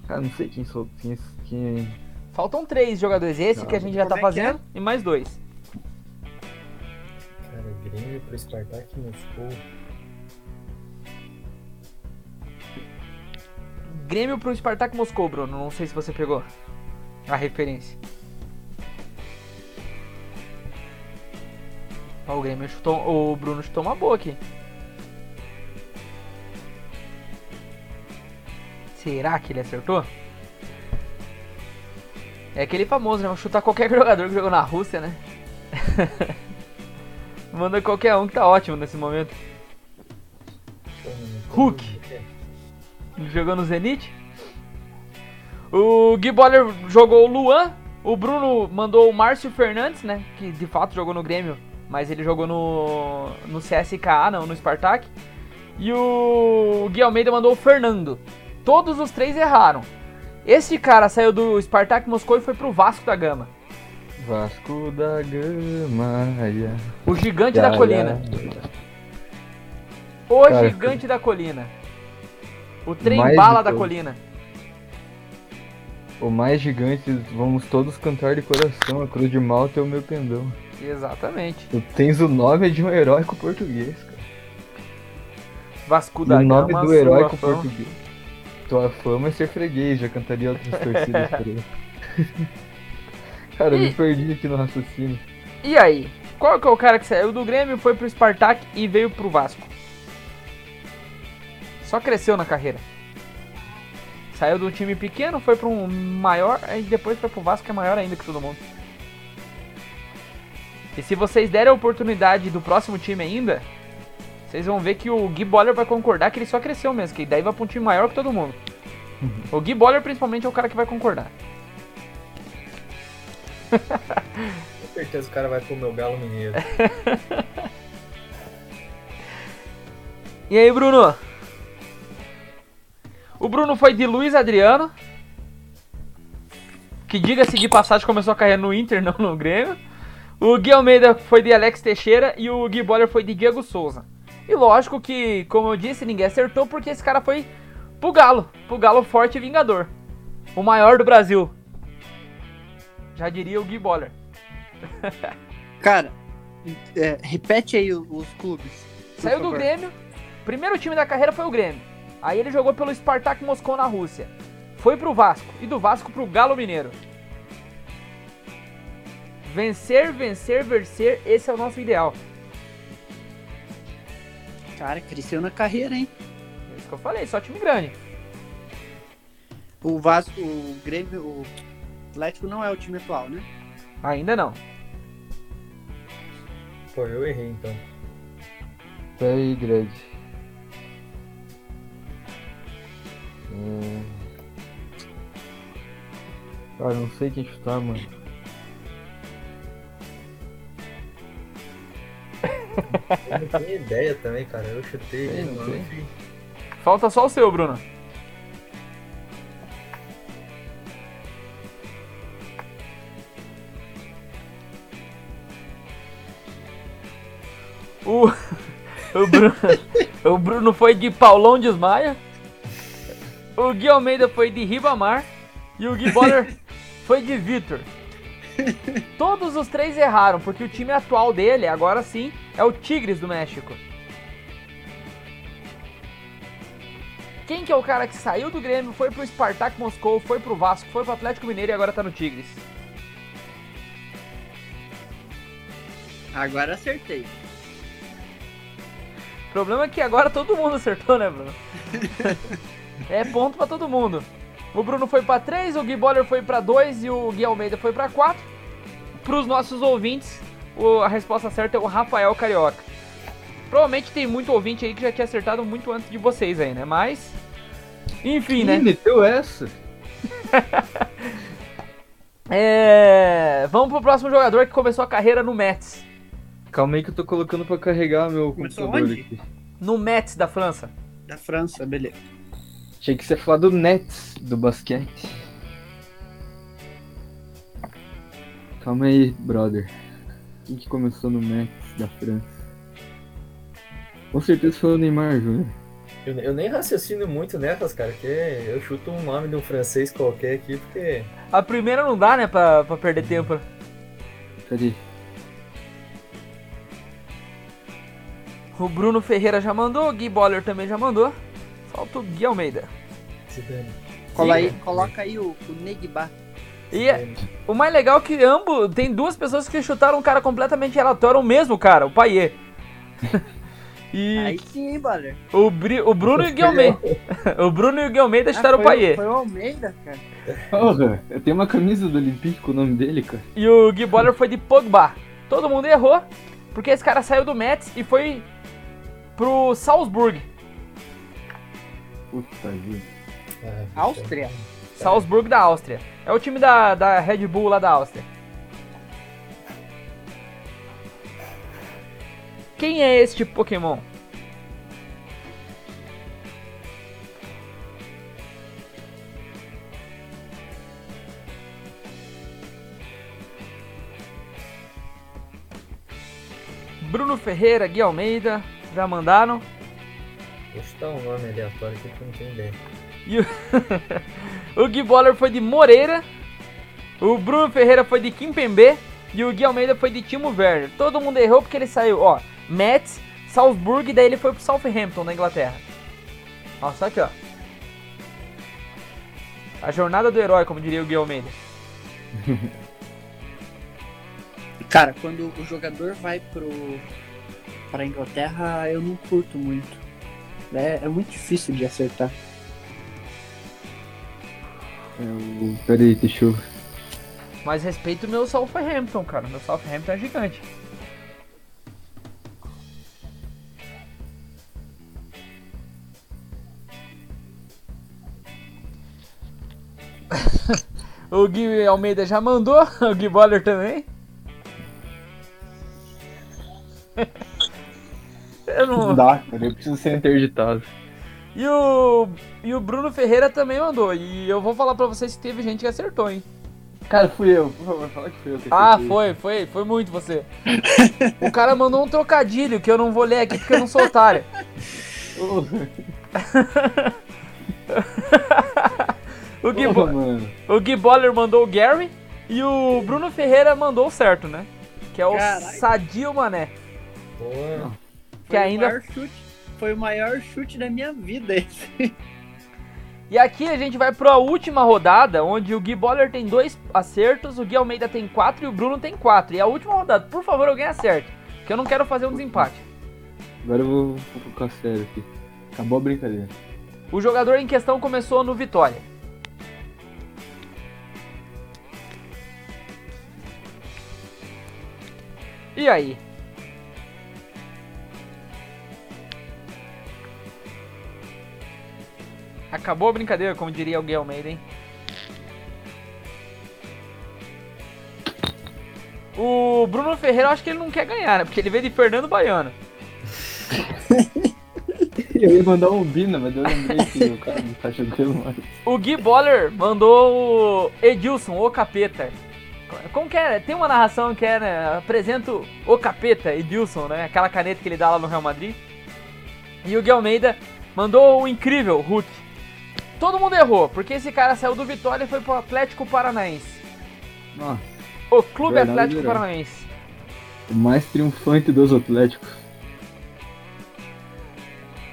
Cara, não sei quem sou. Quem, quem... Faltam três jogadores. Esse Não. que a gente já tá é é? fazendo e mais dois. Cara, Grêmio pro Spartak Moscou. Grêmio pro Spartak Moscou, Bruno. Não sei se você pegou a referência. O Grêmio chutou. O Bruno chutou uma boa aqui. Será que ele acertou? É aquele famoso, né? Chutar qualquer *laughs* jogador que jogou na Rússia, né? *laughs* Manda qualquer um que tá ótimo nesse momento. Hulk. Jogou no Zenit. O Gui Boller jogou o Luan. O Bruno mandou o Márcio Fernandes, né? Que de fato jogou no Grêmio. Mas ele jogou no, no CSKA, não no Spartak. E o Gui Almeida mandou o Fernando. Todos os três erraram. Esse cara saiu do Spartak Moscou e foi pro Vasco da Gama. Vasco da Gama. Yeah. O gigante Ya, da colina. ya. O Cara, gigante da colina. O trem mais bala da todos. colina. O mais gigante, vamos todos cantar de coração. A cruz de malta é o meu pendão. Exatamente. Tu tens o nome de um heróico português, cara. Vasco E da o nome Gama, do heróico fama. português. Tua fama é ser freguês, já cantaria outras *laughs* torcidas por aí. *laughs* Cara, eu me E- perdi aqui no raciocínio. E aí? Qual que é o cara que saiu do Grêmio, foi pro Spartak e veio pro Vasco? Só cresceu na carreira. Saiu de um time pequeno, foi pra um maior, aí depois foi pro Vasco que é maior ainda que todo mundo. E se vocês derem a oportunidade do próximo time ainda, vocês vão ver que o Gui Boller vai concordar que ele só cresceu mesmo, que daí vai pra um time maior que todo mundo. O Gui Boller principalmente é o cara que vai concordar. *laughs* Com certeza o cara vai pro meu galo mineiro. *laughs* E aí, Bruno? O Bruno foi de Luiz Adriano. Que diga-se de passagem começou a carreira no Inter, *laughs* não no Grêmio. O Gui Almeida foi de Alex Teixeira e o Gui Boller foi de Diego Souza. E lógico que, como eu disse, ninguém acertou porque esse cara foi pro Galo. Pro Galo forte e vingador. O maior do Brasil. Já diria o Gui Boller. *laughs* Cara, é, repete aí os clubes. Saiu do favor. Grêmio. Primeiro time da carreira foi o Grêmio. Aí ele jogou pelo Spartak Moscou na Rússia. Foi pro Vasco. E do Vasco pro Galo Mineiro. Vencer, vencer, vencer. Esse é o nosso ideal. Cara, cresceu na carreira, hein? É isso que eu falei, só time grande. O Vasco, o Grêmio, o Atlético não é o time atual, né? Ainda não. Pô, eu errei então. Pé aí, grande. É... Cara, não sei quem chutar, mano. Eu não tenho ideia também, cara. Eu chutei. Não tem? Falta só o seu, Bruno. O, *laughs* o, Bruno, o Bruno foi de Paulão Desmaia. O Gui Almeida foi de Ribamar. E o Gui Boller *laughs* foi de Vitor. Todos os três erraram, porque o time atual dele, agora sim, é o Tigres do México. Quem que é o cara que saiu do Grêmio, foi pro Spartak Moscou, foi pro Vasco, foi pro Atlético Mineiro e agora tá no Tigres? Agora acertei. O problema é que agora todo mundo acertou, né, Bruno? é ponto pra todo mundo. O Bruno foi pra 3, o Gui Boller foi pra 2 e o Gui Almeida foi pra 4. Pros nossos ouvintes, o- a resposta certa é o Rafael Carioca. Provavelmente tem muito ouvinte aí que já tinha acertado muito antes de vocês aí, né? Mas. Enfim, né? Meteu essa? *laughs* É. Vamos pro próximo jogador que começou a carreira no Mets. Calma aí que eu tô colocando pra carregar meu Começou computador onde? aqui. No Mets da França. Da França, beleza. Tinha que ser falar do Nets, do basquete. Calma aí, brother. Quem que começou no Nets da França? Com certeza foi o Neymar Júnior. Eu, eu nem raciocino muito nessas, cara, que eu chuto um nome de um francês qualquer aqui, porque. A primeira não dá, né, pra, pra perder tempo. Cadê? O Bruno Ferreira já mandou, o Gui Boller também já mandou. Falta o Gui Almeida. Se dane. Cola aí, coloca aí o, o Negba. E é- o mais legal é que ambos. Tem duas pessoas que chutaram um cara completamente aleatório, o mesmo cara, o Paier. *laughs* e Aí sim, hein, Baller? o, Bri- o Bruno e o Guilherme. *laughs* o Bruno e o Guilherme chutaram Ah, o Paier. Foi o Almeida, cara. Porra, eu tenho uma camisa do Olympique com o nome dele, cara. E o Gui Boller foi de Pogba. Todo mundo errou, porque esse cara saiu do Mets e foi pro Salzburg. Puta vida. Áustria. Salzburg da Áustria. É o time da, da Red Bull lá da Áustria. Quem é este Pokémon? Bruno Ferreira, Gui Almeida, já mandaram. Deixa eu dar um nome aleatório aqui pra eu entender. E o, *laughs* o Gui Boller foi de Moreira. O Bruno Ferreira foi de Kimpembe. E o Gui Almeida foi de Timo Werner. Todo mundo errou porque ele saiu, ó. Mets, Salzburg e daí ele foi pro Southampton, na Inglaterra. Ó, só aqui, ó. A jornada do herói, como diria o Gui Almeida. *laughs* Cara, quando o jogador vai pro pra Inglaterra, eu não curto muito. É, é muito difícil de acertar. É o... Pera aí, deixa eu... Mas respeito o meu Southampton, cara. Meu Southampton é gigante. *laughs* o Gui Almeida já mandou, *laughs* o Gui Boller também. *laughs* Eu não... Não dá. Eu preciso ser interditado. E o, e o Bruno Ferreira também mandou. E eu vou falar pra vocês que teve gente que acertou, hein? Cara, fui eu. Por favor, fala que fui eu que Ah, foi, foi, foi muito você. o cara mandou um trocadilho que eu não vou ler aqui porque eu não sou otário. *laughs* O Gui, porra, Bo- mano. o Gui Boller mandou o Gary e o Bruno Ferreira mandou o certo, né? Que é o Caralho. Sadio Mané. Boa. Que Foi ainda- o maior chute, foi o maior chute da minha vida esse. *laughs* E aqui a gente vai pra última rodada, onde o Gui Boller tem dois acertos, o Gui Almeida tem quatro e o Bruno tem quatro. E a última rodada, por favor, alguém acerte. Que eu não quero fazer um desempate. Agora eu vou, vou colocar sério aqui. Acabou a brincadeira. O jogador em questão começou no Vitória. E aí? Acabou a brincadeira, como diria o Gui Almeida, hein? O Bruno Ferreira, eu acho que ele não quer ganhar, né? Porque ele veio de Fernando Baiano. *laughs* Eu ia mandar um Bina, mas eu lembrei que o cara não tá jogando mais. O Gui Boller mandou o Edilson, o capeta. Como que é? Tem uma narração que é, né? Apresento o capeta, Edilson, né? Aquela caneta que ele dá lá no Real Madrid. E o Gui Almeida mandou o incrível Hulk. Todo mundo errou, porque esse cara saiu do Vitória e foi pro Atlético Paranaense. Nossa, O Clube Atlético verdade. Paranaense. o mais triunfante dos Atléticos.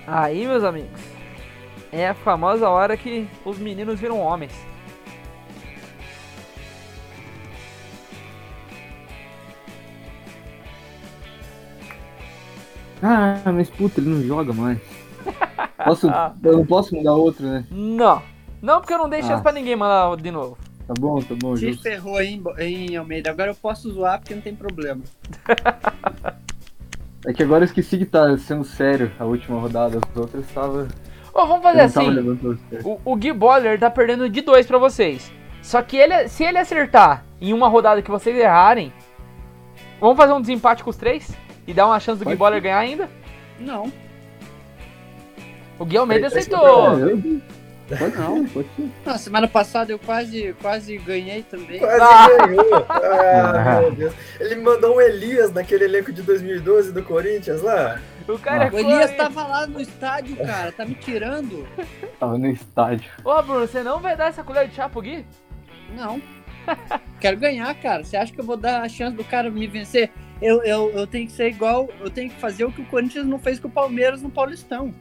Aí, meus amigos, é a famosa hora que os meninos viram homens. Ah, mas puta, ele não joga mais. Posso, eu não posso mudar outro, né? Não. Não, porque eu não dei chance Ah. pra ninguém mandar de novo. Tá bom, tá bom, Se ferrou Bo- hein, Almeida. Agora eu posso zoar porque não tem problema. É que agora eu esqueci que tá sendo sério a última rodada. As outras tava. Ô, vamos fazer assim. O, o Gui Boller tá perdendo de dois pra vocês. Só que ele, se ele acertar em uma rodada que vocês errarem, vamos fazer um desempate com os três? E dar uma chance do Gui Boller ganhar ainda? Não, O Gui Almeida aceitou. Pode não, pode ser. Na semana passada eu quase, quase ganhei também. Quase Ah. ganhou. Ah, meu Deus. Ele mandou um Elias naquele elenco de 2012 do Corinthians lá. O cara O é Elias foi- tava lá no estádio, cara. Tá me tirando? Tava no estádio. Ô, Bruno, você não vai dar essa colher de chá pro Gui? Não. *laughs* Quero ganhar, cara. Você acha que eu vou dar a chance do cara me vencer? Eu, eu, eu tenho que ser igual. Eu tenho que fazer o que o Corinthians não fez com o Palmeiras no Paulistão.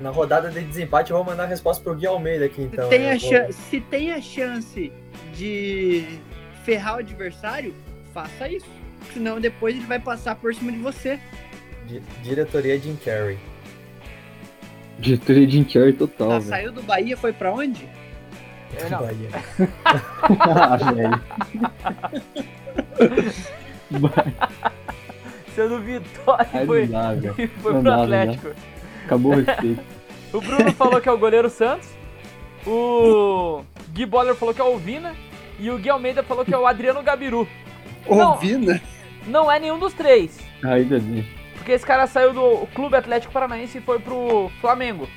Na, rodada de desempate, eu vou mandar a resposta pro Gui Almeida aqui, então. tem a Eu vou- se tem a chance de ferrar o adversário, faça isso. Senão depois ele vai passar por cima de você. Di- Diretoria Jim Carrey. Diretoria de Jim Carrey total, Tá, saiu do Bahia, foi pra onde? É, não. Bahia. *laughs* Ah, velho. Seu do Vitória foi, e *laughs* foi pro Atlético. Acabou o respeito. *laughs* O Bruno falou que é o goleiro Santos. O Gui Boller falou que é o Vina. E o Gui Almeida falou que é o Adriano Gabiru. Não. Ouvindo? Não é nenhum dos três. Ainda bem. Porque esse cara saiu do Clube Atlético Paranaense e foi pro Flamengo.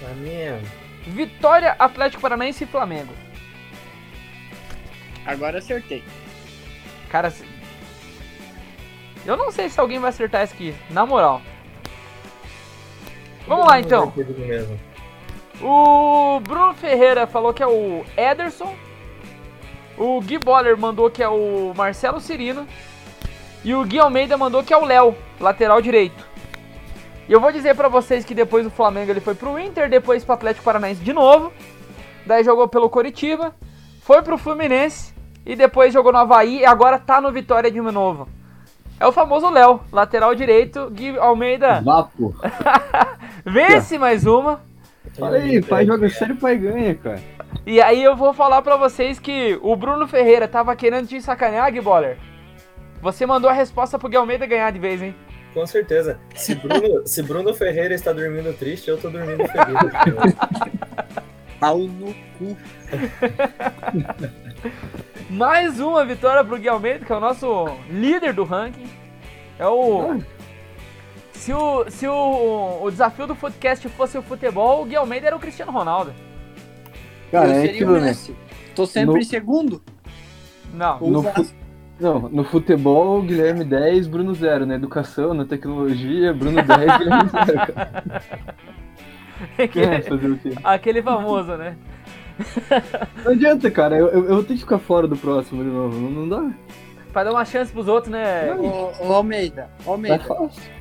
Flamengo. Vitória, Atlético Paranaense e Flamengo. Agora acertei. Cara, eu não sei se alguém vai acertar esse aqui, na moral. Vamos lá então. O Bruno Ferreira falou que é o Ederson. O Gui Boller mandou que é o Marcelo Cirino. E o Gui Almeida mandou que é o Léo, lateral direito. E eu vou dizer pra vocês que depois do Flamengo ele foi pro Inter, depois pro Atlético Paranaense de novo. Daí jogou pelo Coritiba, foi pro Fluminense e depois jogou no Havaí e agora tá no Vitória de novo. É o famoso Léo, lateral direito. Gui Almeida, Vapo. *laughs* vence mais uma. Fala aí, pai joga sério, pai ganha, cara. E aí eu vou falar pra vocês que o Bruno Ferreira tava querendo te sacanear, Giboller. Você mandou a resposta pro Gui Almeida ganhar de vez, hein? Com certeza. Se Bruno, se Bruno Ferreira está dormindo triste, eu tô dormindo feliz. *laughs* Pau no cu. *laughs* Mais uma vitória pro Gui Almeida, que é o nosso líder do ranking. É o. Se o, se o, o desafio do podcast fosse o futebol, o Gui Almeida era o Cristiano Ronaldo. Cara, Eu é aquilo, né? Tô sempre No- em segundo. Não. No fu- Não, no futebol, Guilherme 10, Bruno 0. Na educação, na tecnologia, Bruno *laughs* 10, Guilherme 0. cara. É, aquele, fazer o quê? aquele famoso, né? Não adianta, cara. Eu, eu, eu vou ter que ficar fora do próximo de novo. Não, não dá. Pra dar uma chance pros outros, né? Ô, ô, Almeida, ô, Almeida,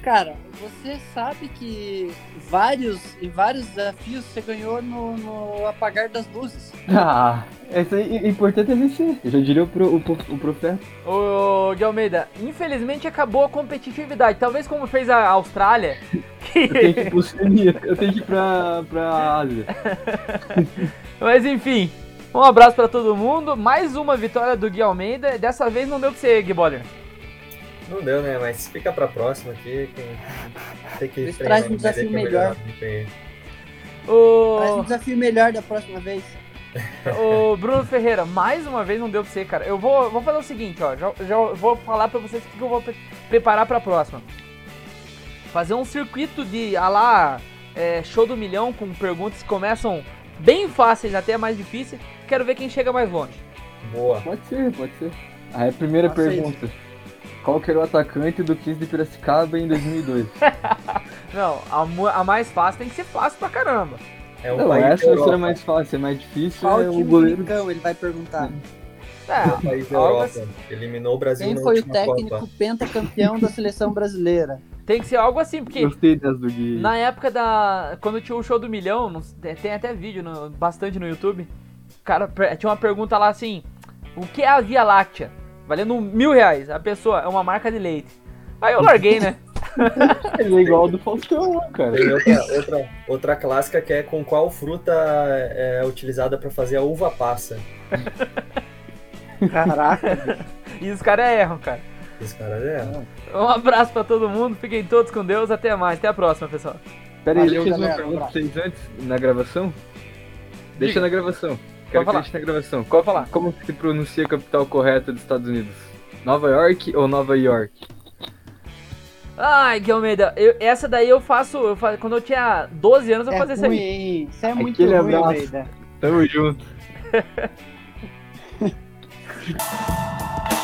cara, você sabe que vários e vários desafios você ganhou no, no apagar das luzes. Ah, esse aí, o importante é vencer. Eu já diria o, pro, o, o profeta. Ô, Gui Almeida, infelizmente acabou a competitividade. Talvez como fez a Austrália. *laughs* Eu tenho que ir pro eu tenho que ir pra, pra Ásia. *laughs* Mas enfim, um abraço pra todo mundo. Mais uma vitória do Gui Almeida. Dessa vez não deu pra você, Gui Boller. Não deu, né? Mas fica pra próxima aqui. Tem, tem que Eles treinar trazem um aí desafio pra melhor. melhorar o. Faz um desafio melhor da próxima vez. *laughs* o Bruno Ferreira, mais uma vez não deu pra você, cara. Eu vou, vou fazer o seguinte, ó. Já, já vou falar pra vocês o que eu vou pre- preparar pra próxima. Fazer um circuito de a lá é, show do milhão com perguntas que começam bem fáceis até mais difíceis. Quero ver quem chega mais longe. Boa. Pode ser, pode ser. Aí a primeira pergunta. Qual que era o atacante do 15 de Piracicaba em 2002? *laughs* Não, a, a mais fácil tem que ser fácil pra caramba. É um Não, essa vai ser mais fácil, é mais difícil, Qual é o goleiro. do Micão, ele vai perguntar. É, país da Europa. assim. Eliminou o Brasil Quem na foi o técnico Copa. pentacampeão da seleção brasileira? tem que ser algo assim, porque Gostei dessa do Gui. Na época da. Quando tinha o show do milhão, tem até vídeo no- bastante no YouTube. O cara tinha uma pergunta lá assim: O que é a Via Láctea? Valendo mil reais. A pessoa é uma marca de leite. Aí eu larguei, né? Ele *laughs* é igual ao do Faustão lá, cara. Tem outra, outra, outra clássica que é com qual fruta é utilizada para fazer a uva passa. Caraca. *laughs* E os caras erram, cara. Esse cara é. Um abraço pra todo mundo. Fiquem todos com Deus. Até mais. Até a próxima, pessoal. Pera aí, Valeu, eu fazer uma pergunta pra vocês antes, na gravação. Deixa Diga. na gravação. Quero que falar. na gravação. Pode falar. Como se pronuncia a capital correta dos Estados Unidos? Nova York ou Nova York? Ai, Gui Almeida, eu- essa daí eu faço, eu fa- Quando eu tinha 12 anos, eu É fazia isso ruim, aí. Isso é muito Aquele ruim, abraço. Almeida. Tamo junto. *laughs*